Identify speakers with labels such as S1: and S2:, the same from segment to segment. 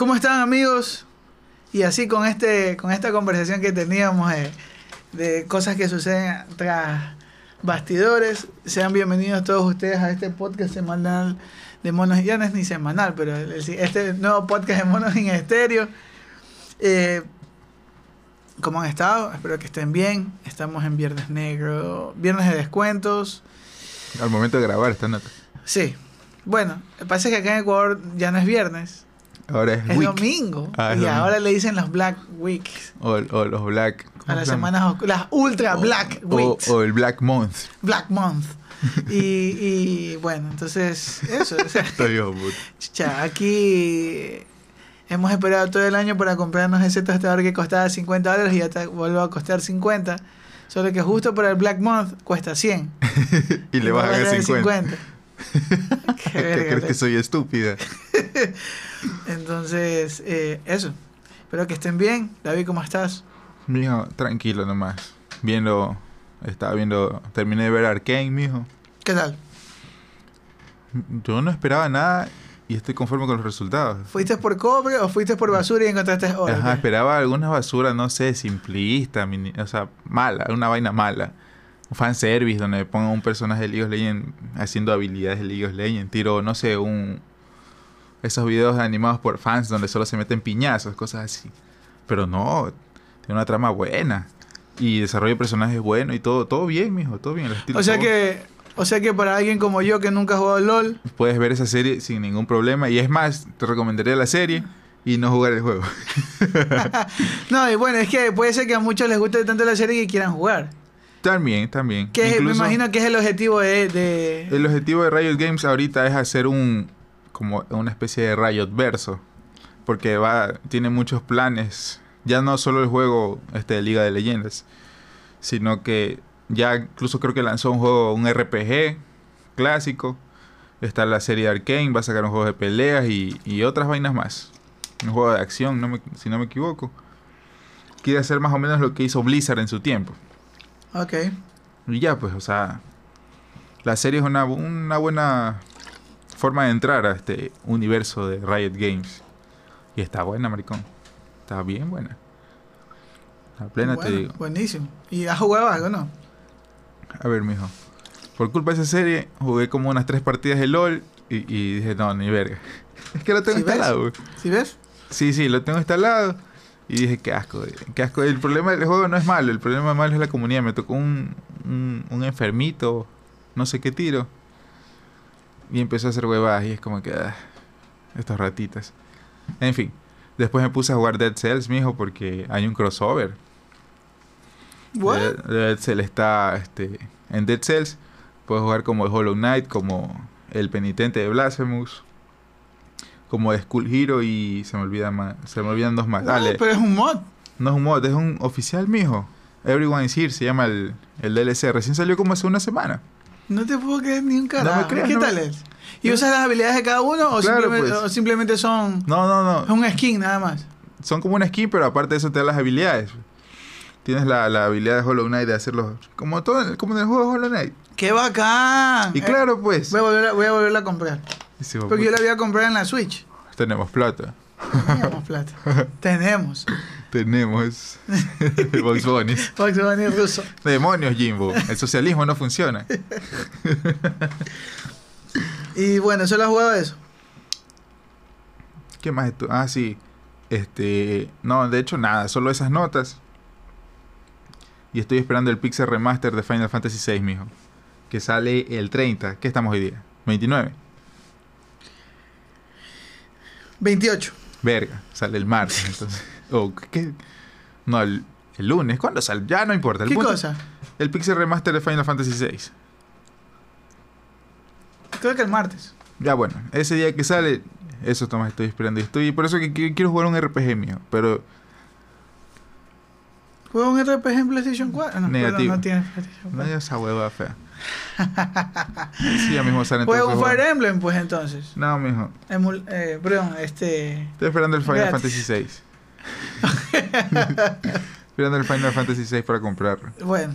S1: ¿Cómo están amigos? Y así con este con esta conversación que teníamos de, de cosas que suceden tras bastidores, sean bienvenidos todos ustedes a este podcast semanal de Monos, ya no es ni semanal, pero este nuevo podcast de Monos en Estéreo. Eh, ¿Cómo han estado? Espero que estén bien. Estamos en Viernes Negro, Viernes de descuentos.
S2: Al momento de grabar esta nota.
S1: Sí. Bueno, pasa que acá en Ecuador ya no es viernes,
S2: Ahora es,
S1: es
S2: week.
S1: domingo.
S2: Ah, es
S1: y
S2: domingo.
S1: ahora le dicen los Black Weeks.
S2: O, o los Black. ¿cómo
S1: A las semanas las Ultra
S2: O-
S1: Black
S2: o,
S1: Weeks.
S2: o el Black Month.
S1: Black Month. y, y bueno, entonces, eso. o sea. Chicha, aquí hemos esperado todo el año para comprarnos ese tostador que costaba 50 dólares y ya te vuelve a costar 50. Solo que justo para el Black Month cuesta 100.
S2: y le bajan a
S1: bajan
S2: 50.
S1: Qué
S2: ¿Te
S1: verga,
S2: crees que soy estúpida?
S1: Entonces, eh, eso. Espero que estén bien. David, ¿cómo estás?
S2: Mijo, tranquilo nomás. Viendo. Estaba viendo. Terminé de ver Arkane, mijo.
S1: ¿Qué tal?
S2: Yo no esperaba nada y estoy conforme con los resultados.
S1: ¿Fuiste por cobre o fuiste por basura y encontraste oro?
S2: Ajá, esperaba alguna basura, no sé, simplista, mini- o sea, mala, una vaina mala. Un fanservice donde pongan un personaje de League of Legends haciendo habilidades de League of Legends. Tiro, no sé, un... Esos videos animados por fans donde solo se meten piñazos, cosas así. Pero no, tiene una trama buena. Y desarrollo de personajes bueno y todo, todo bien, mijo, todo bien. el estilo
S1: O sea
S2: todo.
S1: que, o sea que para alguien como yo que nunca ha jugado LOL,
S2: Puedes ver esa serie sin ningún problema. Y es más, te recomendaría la serie y no jugar el juego.
S1: no, y bueno, es que puede ser que a muchos les guste tanto la serie que quieran jugar.
S2: también, también.
S1: Que me imagino que es el objetivo de, de-
S2: El objetivo de Riot Games ahorita es hacer un como una especie de Riot verso, porque va tiene muchos planes, ya no solo el juego este de Liga de Leyendas, sino que ya incluso creo que lanzó un juego un RPG clásico, está la serie de Arkane, va a sacar un juego de peleas y, y otras vainas más. Un juego de acción, no me- si no me equivoco. Quiere hacer más o menos lo que hizo Blizzard en su tiempo.
S1: Ok.
S2: Y ya, pues, o sea, la serie es una, una buena forma de entrar a este universo de Riot Games. Y está buena, maricón. Está bien buena. A plena te digo.
S1: Buenísimo. ¿Y has jugado algo, no?
S2: A ver, mijo. Por culpa de esa serie, jugué como unas tres partidas de LOL y, y dije, no, ni verga. Es que lo tengo
S1: ¿Sí ves?
S2: instalado, güey.
S1: ¿Sí ves?
S2: Sí, sí, lo tengo instalado. Y dije, qué asco, güey, qué asco. El problema del juego no es malo, el problema malo es la comunidad. Me tocó un, un, un enfermito, no sé qué tiro. Y empezó a hacer huevadas y es como que, ah, estos ratitas. En fin, después me puse a jugar Dead Cells, mijo, porque hay un crossover.
S1: What?
S2: Dead, Cells está este, en Dead Cells. Puedes jugar como el Hollow Knight, como el penitente de Blasphemous, como de Skull Hero y se me olvida más, se me olvidan dos más. Dale,
S1: Pero es un mod.
S2: no es un mod, es un oficial mijo. Everyone is here se llama el, el DLC. Recién salió como hace una semana.
S1: No te puedo creer ni un carajo.
S2: creas,
S1: ¿Qué
S2: no
S1: tal
S2: me-
S1: es? ¿Y usas las habilidades de cada uno o,
S2: Claro,
S1: simplemente,
S2: pues.
S1: o simplemente son
S2: No, no,
S1: es
S2: no.
S1: un skin nada más?
S2: Son como una skin, pero aparte de eso te da las habilidades. Tienes la, la habilidad de Hollow Knight de hacerlo como todo, en- como en el juego de Hollow Knight.
S1: ¡Qué bacán!
S2: Y
S1: Eh,
S2: claro, pues.
S1: voy, a volver a, voy a volverla a comprar. Porque yo la voy a comprar en la Switch.
S2: Tenemos plata.
S1: Tenemos plata. Tenemos.
S2: Tenemos Bugs Bunny.
S1: Fox Bunny ruso.
S2: Demonios, Jimbo. El socialismo no funciona.
S1: Y bueno, solo has jugado eso.
S2: ¿Qué más? Ah, sí. Este. No, de hecho, nada. Solo esas notas. Y estoy esperando el Pixel Remaster de Final Fantasy VI, mijo. Que sale el 30. ¿Qué estamos hoy día? 29.
S1: 28.
S2: Verga. Sale el martes, entonces. Oh, ¿qué? No, el, el lunes. ¿Cuándo sale? Ya no importa. El
S1: ¿Qué
S2: punto-
S1: cosa?
S2: El Pixel Remaster de Final Fantasy VI.
S1: Creo que el martes.
S2: Ya bueno, ese día que sale, eso Tomás estoy esperando. Y estoy, por eso que qui- quiero jugar un RPG mío. Pero
S1: ¿Juega un RPG en PlayStation 4? No,
S2: Negativo.
S1: perdón, no tiene PlayStation
S2: no
S1: 4.
S2: es esa hueva fea. sí, ya mismo sale
S1: Juega
S2: entonces
S1: un
S2: juego.
S1: Fire Emblem, pues entonces.
S2: No, mijo.
S1: Emul eh, perdón, este.
S2: Estoy esperando el Final
S1: Gratis.
S2: Fantasy VI. esperando el Final Fantasy VI para comprarlo.
S1: Bueno,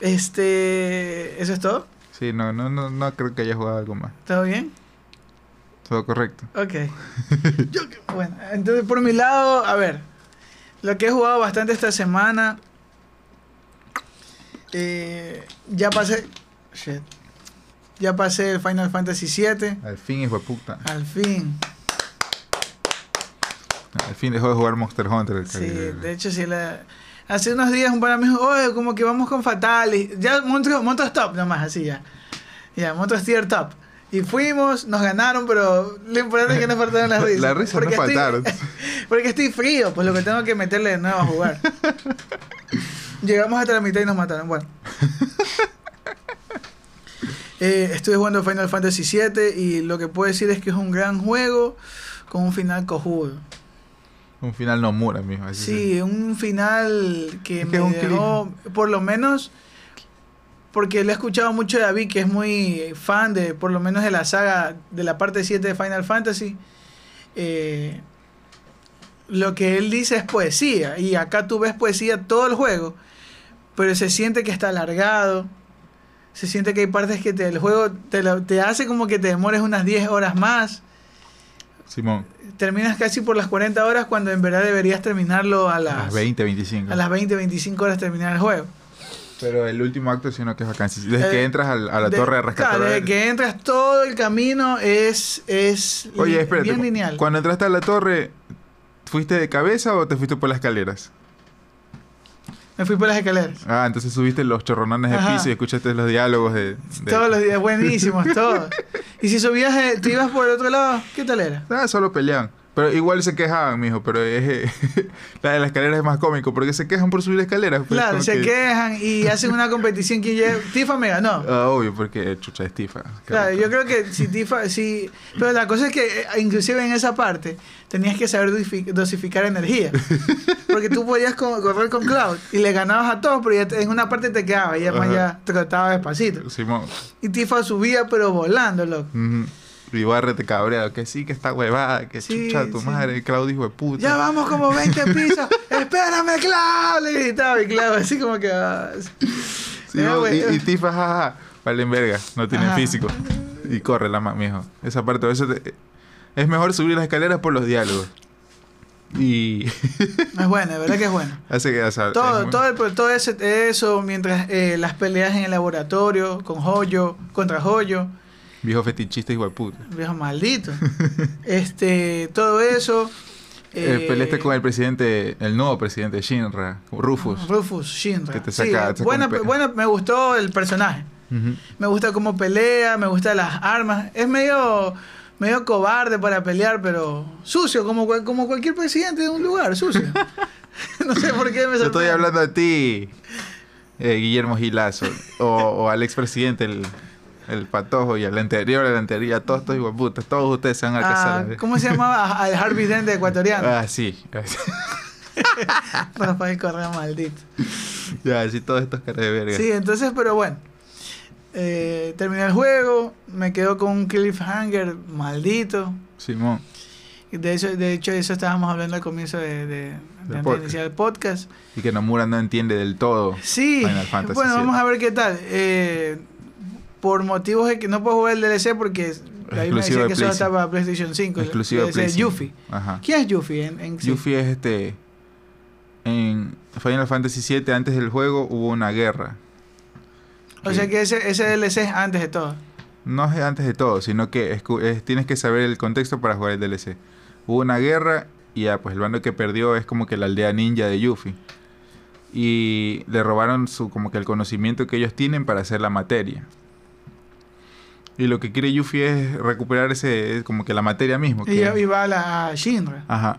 S1: este. ¿Eso es todo?
S2: Sí, no, no, no, no creo que haya jugado algo más.
S1: ¿Todo bien?
S2: Todo correcto.
S1: Ok. Yo, bueno, entonces por mi lado, a ver, lo que he jugado bastante esta semana, eh, ya pasé, shit, ya pasé el Final Fantasy VII,
S2: Al fin, hijo de puta.
S1: al fin.
S2: Al fin dejó de jugar Monster Hunter. el
S1: Sí, de hecho sí, la, hace unos días un pana me dijo, oye, como que vamos con Fatal, y ya montos, montos top nomás, así ya, ya, montos tier top. Y fuimos, nos ganaron, pero lo importante es que no faltaron las risas.
S2: Las risas no
S1: estoy-
S2: faltaron.
S1: Porque estoy frío, pues lo que tengo que meterle de nuevo a jugar. Llegamos hasta la mitad y nos mataron. Bueno. Eh, estuve jugando Final Fantasy VII y lo que puedo decir es que es un gran juego con un final cojudo.
S2: Un final no mura, mijo. así
S1: Sí, un final que
S2: Es
S1: me
S2: que un
S1: dejó, por lo menos, porque le he escuchado mucho a David, que es muy fan de, por lo menos de la saga, de la parte 7 de Final Fantasy. eh, lo que él dice es poesía, y acá tú ves poesía todo el juego, pero se siente que está alargado, se siente que hay partes que te, el juego te, lo- te hace como que te demores unas 10 horas más
S2: Simón,
S1: terminas casi por las 40 horas cundo en verdad deberías terminarlo a
S2: a
S1: las,
S2: las 20, 25.
S1: a las 20, 25 horas terminar el juego.
S2: Pero el último acto sí no que es vacancia. Desde
S1: Eh,
S2: que entras al- a, la
S1: De-
S2: torre de rescate.
S1: Claro, desde que entras todo el camino es, es
S2: Oye,
S1: li-
S2: espérate.
S1: bien lineal.
S2: Cuando entraste a la torre, ¿fuiste de cabeza o te fuiste por las escaleras?
S1: Me fui por las escaleras.
S2: Ah, entonces subiste los chorronones de
S1: Ajá.
S2: piso y escuchaste los diálogos de... de-
S1: Todos los días, buenísimos, todos. Y si subías, eh, te ibas por el otro lado, ¿qué tal era?
S2: Ah, solo peleaban. Pero igual se quejaban, mijo. Pero es, la de la escalera es más cómico porque se quejan por subir escaleras. pues,
S1: Claro, se
S2: que-
S1: quejan y hacen una competición. ¿Quién llega? Tifa me ganó.
S2: Ah, obvio, porque chucha es tifa.
S1: Claro, yo creo que si Tifa, si... Pero la cosa es que, eh, inclusive en esa parte, tenías que saber dosifi- dosificar energía. Porque tú podías co- correr con Cloud y le ganabas a todos, pero ya en una parte te quedaba y además
S2: Ajá.
S1: ya trotaba despacito.
S2: Simón.
S1: Y Tifa subía, pero volando, loco.
S2: Ujú. Y Barrete cabreado, que sí, que está huevada, que
S1: Sí,
S2: chucha tu
S1: sí.
S2: madre, Claudio hijo de puta.
S1: Ya vamos como 20 pisos. ¡Espérame, Cloud! Le gritaba y Cloud así como que... ah,
S2: Sí,
S1: Era
S2: vos- y, y Tifa, jaja, valen verga, no tienen
S1: Ajá.
S2: físico. Y corre la más, mijo. Esa parte, eso te- es mejor subir las escaleras por los diálogos. Y
S1: Es bueno, de verdad que es bueno.
S2: hace que, o sea, es
S1: Todo,
S2: muy-
S1: todo, el- todo ese, eso, mientras eh, las peleas en el laboratorio, con Joyo, contra Joyo,
S2: viejo fetichista de puta.
S1: viejo maldito. este, todo eso.
S2: Eh, peleaste con el presidente, el nuevo presidente Shinra, Rufus.
S1: Rufus Shinra.
S2: Que te
S1: Sí,
S2: saca- te
S1: buena, buena- me gustó el personaje. Me gusta cómo pelea, me gustan las armas. Es medio, medio cobarde para pelear, pero sucio, como, como cualquier presidente de un lugar, sucio. no sé por qué me
S2: Yo estoy
S1: sorprende.
S2: hablando a ti, eh, Guillermo Gilazo, o, o al expresidente, el, el patojo, y al anterior, al anterior, todos estos de puta, todos ustedes se van a
S1: Ah,
S2: casar.
S1: ¿Cómo se llamaba? Al Harvey Dent ecuatoriano.
S2: Ah, sí.
S1: Rafael Correa maldito.
S2: ya, sí, todos estos caras de verga.
S1: Sí, entonces, pero bueno. Eh, terminé el juego, me quedo con un cliffhanger maldito.
S2: Simón.
S1: De hecho, de hecho, eso estábamos hablando al comienzo de, de, de antes de
S2: podcast.
S1: iniciar el podcast.
S2: Y que Nomura no entiende del todo.
S1: Sí,
S2: Final Fantasy
S1: bueno,
S2: VII.
S1: vamos a ver qué tal. Eh, por motivos de que no puedo jugar el DLC porque ahí me
S2: Exclusivo
S1: decía
S2: de
S1: que solo estaba para PlayStation 5. el
S2: Exclusivo de
S1: DLC
S2: Play
S1: de
S2: 5.
S1: Yuffie.
S2: Ajá.
S1: ¿Quién es Yuffie en, en sí?
S2: Yuffie es este. En Final Fantasy VII, antes del juego, hubo una guerra.
S1: O sea que ese, ese DLC es antes de todo.
S2: No es antes de todo, sino que es- tienes que saber el contexto para jugar el DLC. Hubo una guerra y ya, pues el bando que perdió es como que la aldea ninja de Yuffie. Y le robaron su, como que el conocimiento que ellos tienen para hacer la materia. Y lo que quiere Yuffie es recuperar ese, es como que la materia mismo.
S1: Y,
S2: que-
S1: y va a la Shinra.
S2: Ajá.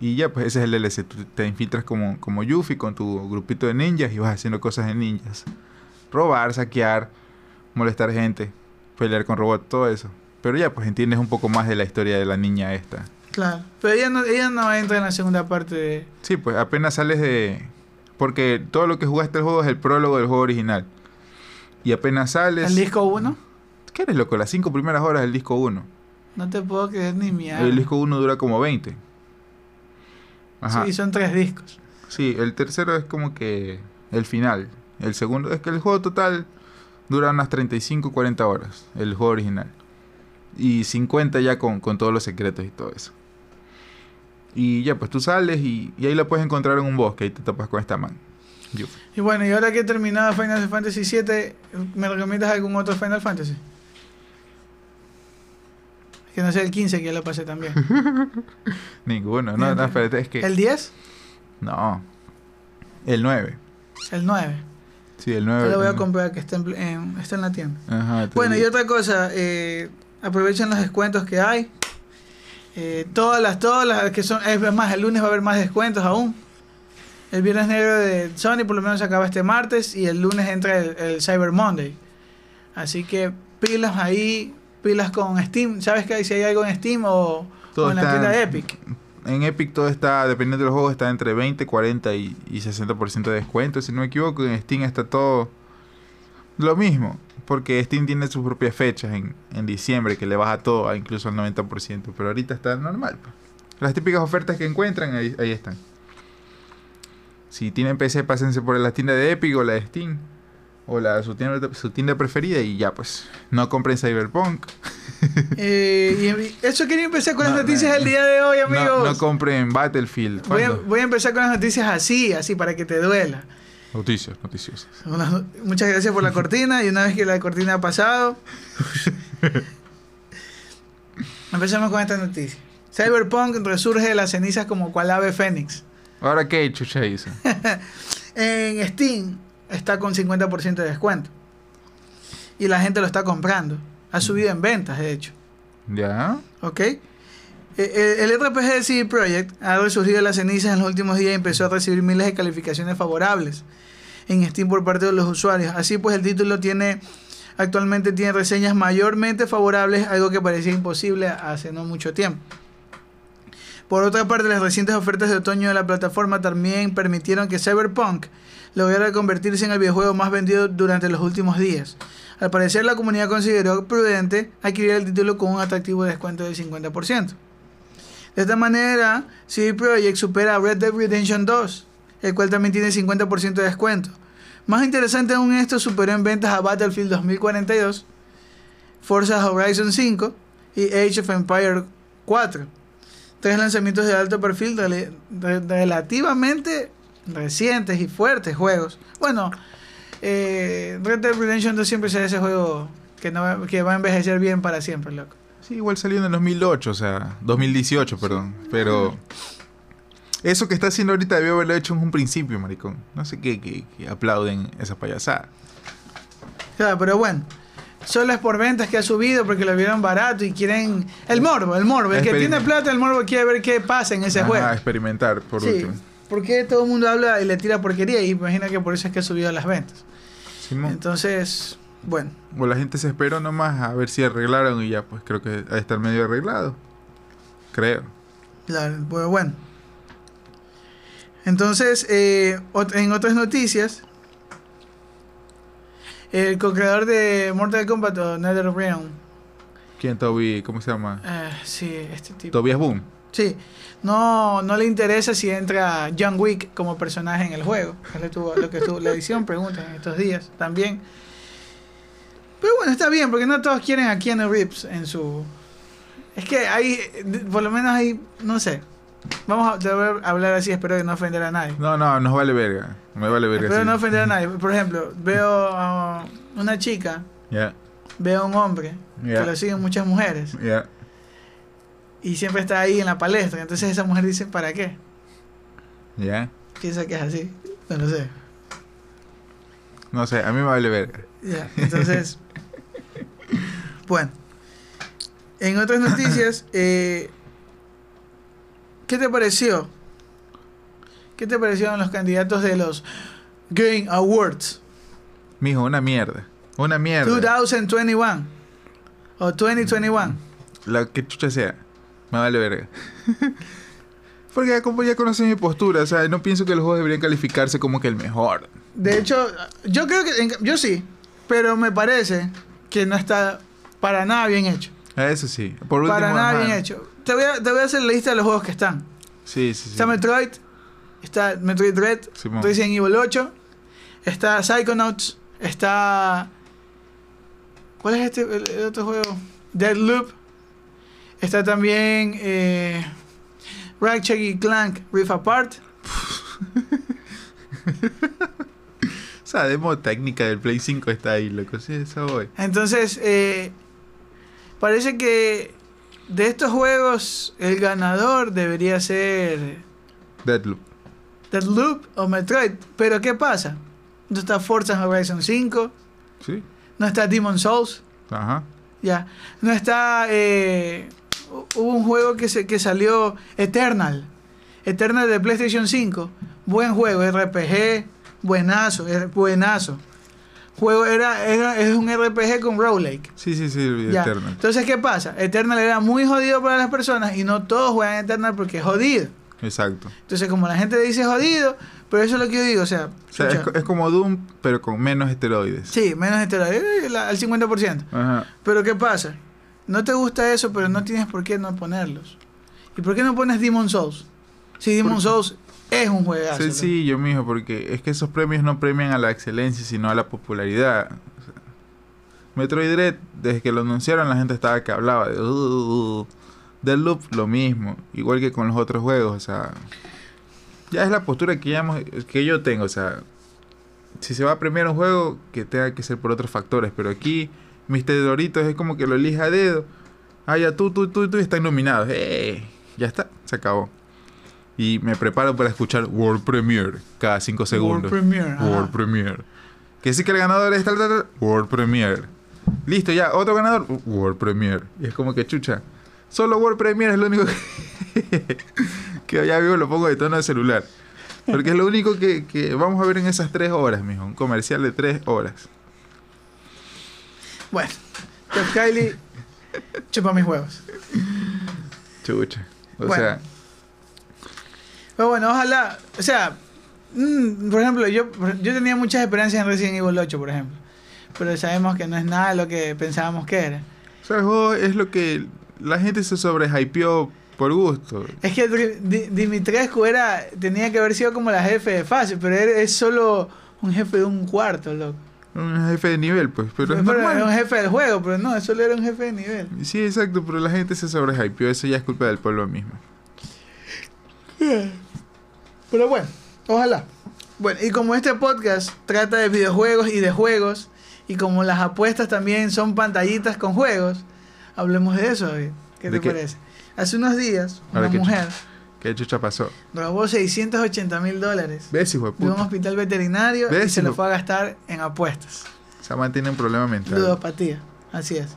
S2: Y ya, pues ese es el DLC. Tú te infiltras como, como Yuffie con tu grupito de ninjas y vas haciendo cosas de ninjas. Robar, saquear, molestar gente, pelear con robots, todo eso. Pero ya, pues entiendes un poco más de la historia de la niña esta.
S1: Claro. Pero ella no, ella no entra en la segunda parte de.
S2: Sí, pues apenas sales de... Porque todo lo que jugaste el juego es el prólogo del juego original. Y apenas sales...
S1: ¿El disco 1?
S2: ¿Qué eres, loco? Las cinco primeras horas del disco 1.
S1: No te puedo creer ni mi alma.
S2: El disco 1 dura como 20. Ajá.
S1: Sí, son tres discos.
S2: Sí, el tercero es como que el final. El segundo es que el juego total dura unas 35 40 horas, el juego original. Y 50 ya con, con todos los secretos y todo eso. Y ya, pues tú sales y, y ahí lo puedes encontrar en un bosque y te topas con esta man. Yo-
S1: Y bueno, y ahora que he terminado Final Fantasy VII, ¿me recomiendas algún otro Final Fantasy? Que no sea el 15, que ya lo pasé también.
S2: Ninguno, no, no, espérate, es que...
S1: ¿El 10?
S2: No. El 9.
S1: El 9.
S2: Sí, el 9.
S1: Yo lo voy a comprar que está en, en- está en la tienda.
S2: Ajá,
S1: Bueno, y otra cosa, eh, aprovechen los descuentos que hay. Eh, todas las, todas las que son, es más, el lunes va a haber más descuentos aún. El viernes negro de Sony por lo menos se acaba este martes y el lunes entra el, el Cyber Monday. Así que pilas ahí, pilas con Steam. ¿Sabes que si hay algo en Steam o, en la tienda de Epic?
S2: En Epic todo está, dependiendo del juego, está entre 20, 40 y, y 60% de descuento. Si no me equivoco, en Steam está todo lo mismo. Porque Steam tiene sus propias fechas en, en diciembre que le baja todo, a incluso al 90%. Pero ahorita está normal. pues. Las típicas ofertas que encuentran, ahí, ahí están. Si tienen PC, pásense por la tienda de Epic o la de Steam. O la, su, tienda, su tienda preferida y ya pues. No compren Cyberpunk.
S1: Eh, y eso quería empezar con
S2: No,
S1: las noticias
S2: no.
S1: del día de hoy, amigos.
S2: No, no compren Battlefield.
S1: voy, a,
S2: ¿Cuándo?
S1: voy a empezar con las noticias así, así, para que te duela.
S2: Noticias, noticiosas.
S1: Una- muchas gracias por la cortina y una vez que la cortina ha pasado, empecemos con esta noticia. Cyberpunk resurge de las cenizas como cual ave fénix.
S2: Ahora qué chucha hizo.
S1: En Steam está con 50% de descuento. Y la gente lo está comprando. Ha subido en ventas, de hecho.
S2: ¿Ya?
S1: ¿Ok? Eh, eh, El RPG de CD Projekt ha resurgido de las cenizas en los últimos días y empezó a recibir miles de calificaciones favorables en Steam por parte de los usuarios. Así pues, el título tiene actualmente tiene reseñas mayormente favorables, algo que parecía imposible hace no mucho tiempo. Por otra parte, las recientes ofertas de otoño de la plataforma también permitieron que Cyberpunk lograra convertirse en el videojuego más vendido durante los últimos días. Al parecer, la comunidad consideró prudente adquirir el título con un atractivo descuento del 50%. De esta manera, CD Projekt supera a Red Dead Redemption 2, el cual también tiene 50% de descuento. Más interesante aún esto, superó en ventas a Battlefield 2042, Forza Horizon 5 y Age of Empire 4. Tres lanzamientos de alto perfil rel- re- relativamente recientes y fuertes juegos. Bueno, eh, Red Dead Redemption 2 siempre será ese juego que, no va, que va a envejecer bien para siempre, loco.
S2: Sí, igual salió en el 2008, o sea, 2018, perdón. Pero eso que está haciendo ahorita debió haberlo hecho en un principio, maricón. No sé qué, que, que aplauden esa payasada.
S1: Claro, pero bueno. Solo es por ventas que ha subido porque lo vieron barato y quieren... El morbo, el morbo. El que tiene plata, el morbo quiere ver qué pasa en ese
S2: Ajá,
S1: juego.
S2: experimentar, por
S1: sí,
S2: último.
S1: porque todo el mundo habla y le tira porquería y imagina que por eso es que ha subido las ventas.
S2: Simón.
S1: Entonces, bueno.
S2: O la gente se esperó nomás a ver si arreglaron y ya, pues creo que ha de estar medio arreglado. Creo.
S1: Claro, pues bueno. Entonces, eh, en otras noticias, el co-creador de Mortal Kombat o NetherRealm,
S2: ¿Quién, Toby? ¿Cómo se llama?
S1: eh, sí, este tipo.
S2: Tobias Boom.
S1: Sí, no, no le interesa si entra John Wick como personaje en el juego. Es lo, tuvo- lo que estuvo, la edición pregunta en estos días también. Pero bueno, está bien, porque no todos quieren a Keanu Reeves en su... Es que hay, por lo menos hay, no sé. Vamos a deber hablar así, espero que no ofender a nadie.
S2: No, no, nos vale verga. Me vale verga.
S1: Espero no ofender a nadie. Por ejemplo, veo a una chica, veo a un hombre, que lo siguen muchas mujeres, y siempre está ahí en la palestra. Entonces esa mujer dice, ¿para qué?
S2: Ya.
S1: Piensa que es así. No lo sé.
S2: No sé, a mí me vale verga.
S1: Ya, entonces, bueno. En otras noticias, eh, ¿qué te pareció? ¿Qué te parecieron los candidatos de los Game Awards
S2: Mijo, una mierda. Una mierda.
S1: 2021 o 2021?
S2: La que chucha sea. Me vale verga. Porque ya, como ya conocen mi postura, o sea, no pienso que los juegos deberían calificarse como que el mejor.
S1: De hecho, yo creo que, yo sí, pero me parece que no está para nada bien hecho.
S2: Eso sí. Por último,
S1: para nada
S2: ajá.
S1: bien hecho. Te voy, a, te voy a hacer la lista de los juegos que están.
S2: Sí, sí, sí.
S1: Está Metroid, está Metroid Dread,
S2: Simón.
S1: Resident Evil 8, está Psychonauts, está... ¿Cuál es este el, el otro juego? Deadloop, Está también eh, Ratchet y Clank Rift Apart.
S2: Esa demo técnica del Play 5 está ahí, loco. Sí, eso voy.
S1: Entonces, eh, parece que de estos juegos el ganador debería ser
S2: Deadloop.
S1: Deadloop o Metroid. Pero ¿qué pasa? No está Forza Horizon 5,
S2: Sí.
S1: no está Demon Souls,
S2: Ajá.
S1: ya. No está... eh, hu- hubo un juego que, se, que salió Eternal. Eternal de PlayStation 5. Buen juego, RPG, buenazo, buenazo. Juego era, era- es un RPG con roguelike.
S2: Sí, sí, sí. Eternal.
S1: Entonces, ¿qué pasa? Eternal era muy jodido para las personas y no todos juegan Eternal porque es jodido.
S2: Exacto.
S1: Entonces, como la gente dice jodido, pero eso es lo que yo digo, o sea,
S2: O sea, es, como Doom, pero con menos esteroides.
S1: sí, menos esteroides, eh, al 50%.
S2: Ajá.
S1: Pero ¿qué pasa? No te gusta eso, pero no tienes por qué no ponerlos. ¿Y por qué no pones Demon Souls? Si Demon Souls es un juegazo.
S2: Sencillo, mijo, porque es que esos premios no premian a la excelencia, sino a la popularidad. O sea, Metroid Dread, desde que lo anunciaron, la gente estaba que hablaba de. Uh, Loop, lo mismo. Igual que con los otros juegos, o sea. Ya es la postura que, ya que yo tengo, o sea. Si se va a premiar un juego, que tenga que ser por otros factores. Pero aquí, Mr. Doritos es como que lo elija a dedo. Ah, ya tú, tú, tú, tú, y están nominados. ¡Eh! Ya está, se acabó. Y me preparo para escuchar World Premiere cada 5 segundos.
S1: World Premiere.
S2: World Premiere. Que sí que el ganador es tal, tal, tal. World Premiere. Listo, ya, otro ganador. World Premiere. Y es como que chucha. Solo World Premiere es lo único que, que ya vivo, lo pongo de tono de celular. Porque es lo único que, que vamos a ver en esas tres horas, mijo. Un comercial de tres horas.
S1: Bueno, Jeff Kylie chupa mis huevos.
S2: Chucha. O
S1: Bueno.
S2: sea,
S1: Pero bueno, ojalá, o sea, mm, por ejemplo, yo, yo tenía muchas esperanzas en Resident Evil 8, por ejemplo. Pero sabemos que no es nada lo que pensábamos que era.
S2: o sea, el juego es lo que la gente se sobrehypeó por gusto.
S1: Es que Dimitrescu era, tenía que haber sido como la jefe de fase, pero él es solo un jefe de un cuarto, loco.
S2: Un jefe de nivel, pues. Pero es
S1: Pero era un jefe del juego, pero no, solo era un jefe de nivel.
S2: Sí, exacto, pero la gente se sobrehypeó. Eso ya es culpa del pueblo mismo.
S1: Pero bueno, ojalá. Bueno, y como este podcast trata de videojuegos y de juegos, y como las apuestas también son pantallitas con juegos, hablemos de eso, David. ¿Qué
S2: ¿De
S1: te
S2: qué?
S1: parece? Hace unos días, una
S2: ver, ¿qué
S1: mujer
S2: ¿Qué chucha pasó?
S1: robó 680 mil dólares
S2: ¿Ves, hijo de
S1: de un hospital veterinario y
S2: ¿Ves,
S1: se lo fue a gastar en apuestas.
S2: Esa man tiene un problema mental.
S1: Ludopatía, así es.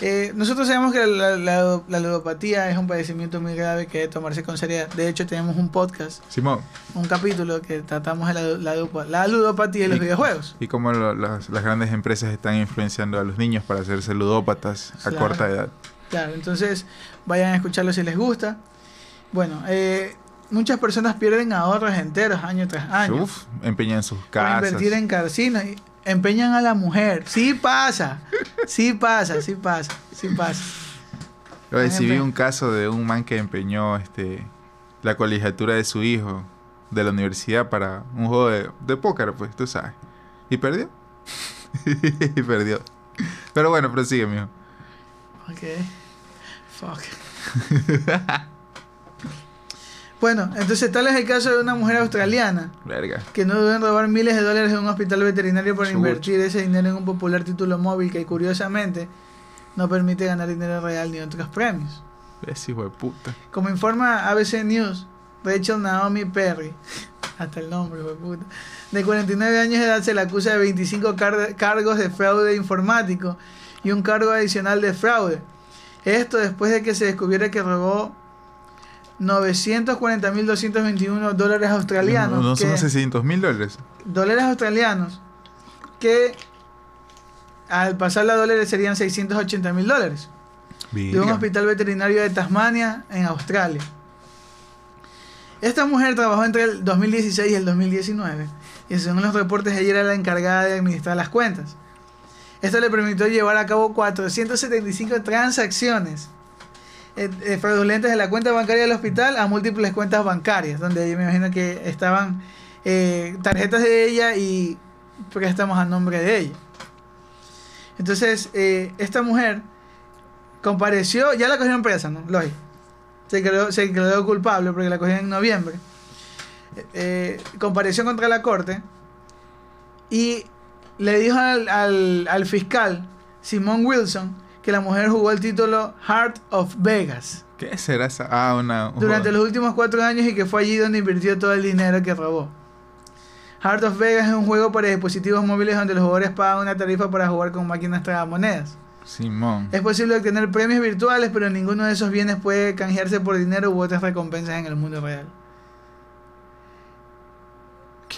S1: Eh, nosotros sabemos que la, la- la ludopatía es un padecimiento muy grave que debe tomarse con seriedad. De hecho, tenemos un podcast,
S2: Simón,
S1: un capítulo que tratamos de la, la, ludopa- la ludopatía y los videojuegos.
S2: y cómo lo- las, las grandes empresas están influenciando a los niños para hacerse ludópatas a corta edad.
S1: Claro, entonces vayan a escucharlo si les gusta. Bueno, eh, muchas personas pierden ahorros enteros año tras año
S2: Uf, empeñan sus
S1: para
S2: casas.
S1: invertir en casinos y empeñan a la mujer. Sí pasa, sí pasa, sí pasa, sí pasa.
S2: Vi
S1: Ejemplo.
S2: un caso de un man que empeñó este la colegiatura de su hijo de la universidad para un juego de, de póker, pues, tú sabes. ¿Y perdió? y perdió. Pero bueno, prosigue, mijo.
S1: Ok. Fuck. bueno, entonces tal es el caso de una mujer australiana
S2: Verga.
S1: que no deben robar miles de dólares de un hospital veterinario para invertir ese dinero en un popular título móvil que curiosamente no permite ganar dinero real ni otros premios.
S2: Ves, hijo de puta.
S1: Como informa ABC News, Rachel Naomi Perry, hasta el nombre, hijo de puta, de 49 años de edad se le acusa de 25 car- cargos de fraude informático y un cargo adicional de fraude. Esto después de que se descubriera que robó 940.221 dólares australianos.
S2: No, no son
S1: que-
S2: 600 mil dólares.
S1: dólares australianos que al pasar a dólares serían 680 mil dólares de un hospital veterinario de Tasmania en Australia. Esta mujer trabajó entre el 2016 y el 2019 y según los reportes ella era la encargada de administrar las cuentas. Esto le permitió llevar a cabo 475 transacciones eh, eh, de la cuenta bancaria del hospital a múltiples cuentas bancarias, donde yo me imagino que estaban eh, tarjetas de ella y préstamos a nombre de ella. Entonces, eh, esta mujer compareció, ya la cogieron presa, ¿no? Lógico. Se quedó, se quedó culpable porque la cogieron en noviembre. Compareció contra la corte y le dijo al, al, al fiscal, Simón Wilson, que la mujer jugó el título Heart of Vegas
S2: ¿Qué será esa? Ah, una. un
S1: durante
S2: juego.
S1: los últimos cuatro años y que fue allí donde invirtió todo el dinero que robó. Heart of Vegas es un juego para dispositivos móviles donde los jugadores pagan una tarifa para jugar con máquinas tragamonedas.
S2: Simón.
S1: Es posible obtener premios virtuales, pero ninguno de esos bienes puede canjearse por dinero u otras recompensas en el mundo real.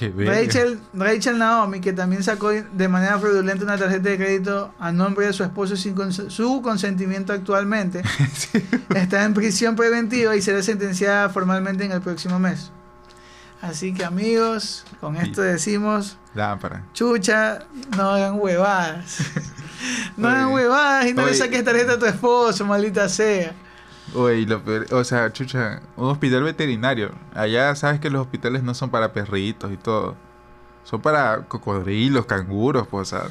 S1: Rachel, Rachel Naomi, que también sacó de manera fraudulenta una tarjeta de crédito a nombre de su esposo sin cons- su consentimiento actualmente, está en prisión preventiva y será sentenciada formalmente en el próximo mes. Así que amigos, con esto decimos,
S2: Lámpara.
S1: chucha, no hagan huevadas. No hagan huevadas y no le
S2: Oye.
S1: saques tarjeta a tu esposo, maldita sea.
S2: Oye, y lo peor- o sea, chucha, un hospital veterinario. Allá sabes que los hospitales no son para perritos y todo. Son para cocodrilos, canguros, pues, o sea.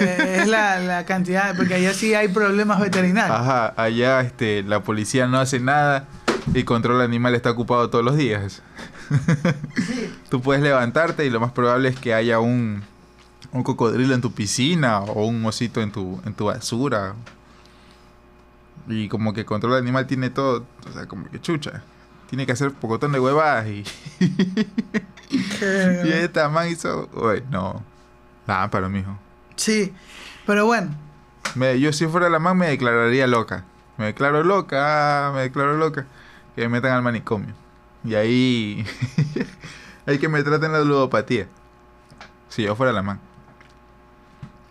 S1: Eh, Es la, la cantidad, porque allá sí hay problemas veterinarios.
S2: Ajá, allá este, la policía no hace nada y control animal está ocupado todos los días. Tú puedes levantarte y lo más probable es que haya un, un cocodrilo en tu piscina o un osito en tu, en tu basura. Y como que control animal tiene todo, o sea, como que chucha. Tiene que hacer pocotón de huevadas y, y esta man hizo... Uy, no. Lámpara, mijo.
S1: Sí, pero bueno,
S2: Me- yo si fuera la man me declararía loca. Me declaro loca, ah, me declaro loca. Que me metan al manicomio. Y ahí... hay que me traten la ludopatía. Si yo fuera la man.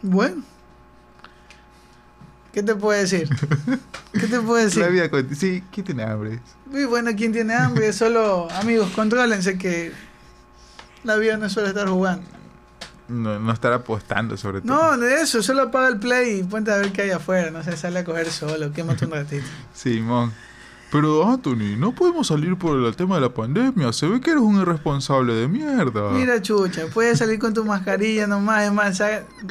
S1: bueno. ¿Qué te puedo decir? ¿Qué te puedo decir?
S2: La vida con- Sí, ¿quién tiene hambre?
S1: Muy bueno, ¿quién tiene hambre? Solo, amigos, contrólense que la vida no suele estar jugando.
S2: No, no estar apostando sobre todo.
S1: No, de eso, solo apaga el play y ponte a ver qué hay afuera. No sé, sale a coger solo, quémate un ratito.
S2: Simón. Pero Anthony, no podemos salir por el tema de la pandemia. Se ve que eres un irresponsable de mierda.
S1: Mira, chucha, puedes salir con tu mascarilla nomás. Es más,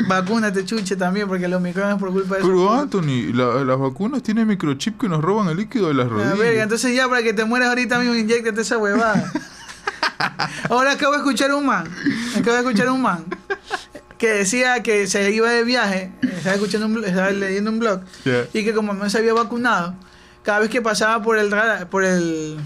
S1: vacúnate, chuche, también, porque los micrones por culpa de eso.
S2: Pero Anthony, la- las vacunas tienen microchip que nos roban el líquido de las rodillas.
S1: verga, entonces ya para que te mueras ahorita mismo, inyectate esa huevada. Ahora acabo de escuchar un man, acabo de escuchar un man que decía que se iba de viaje, estaba escuchando un, estaba leyendo un blog y que como no se había vacunado, cada vez que pasaba por el radar- por el,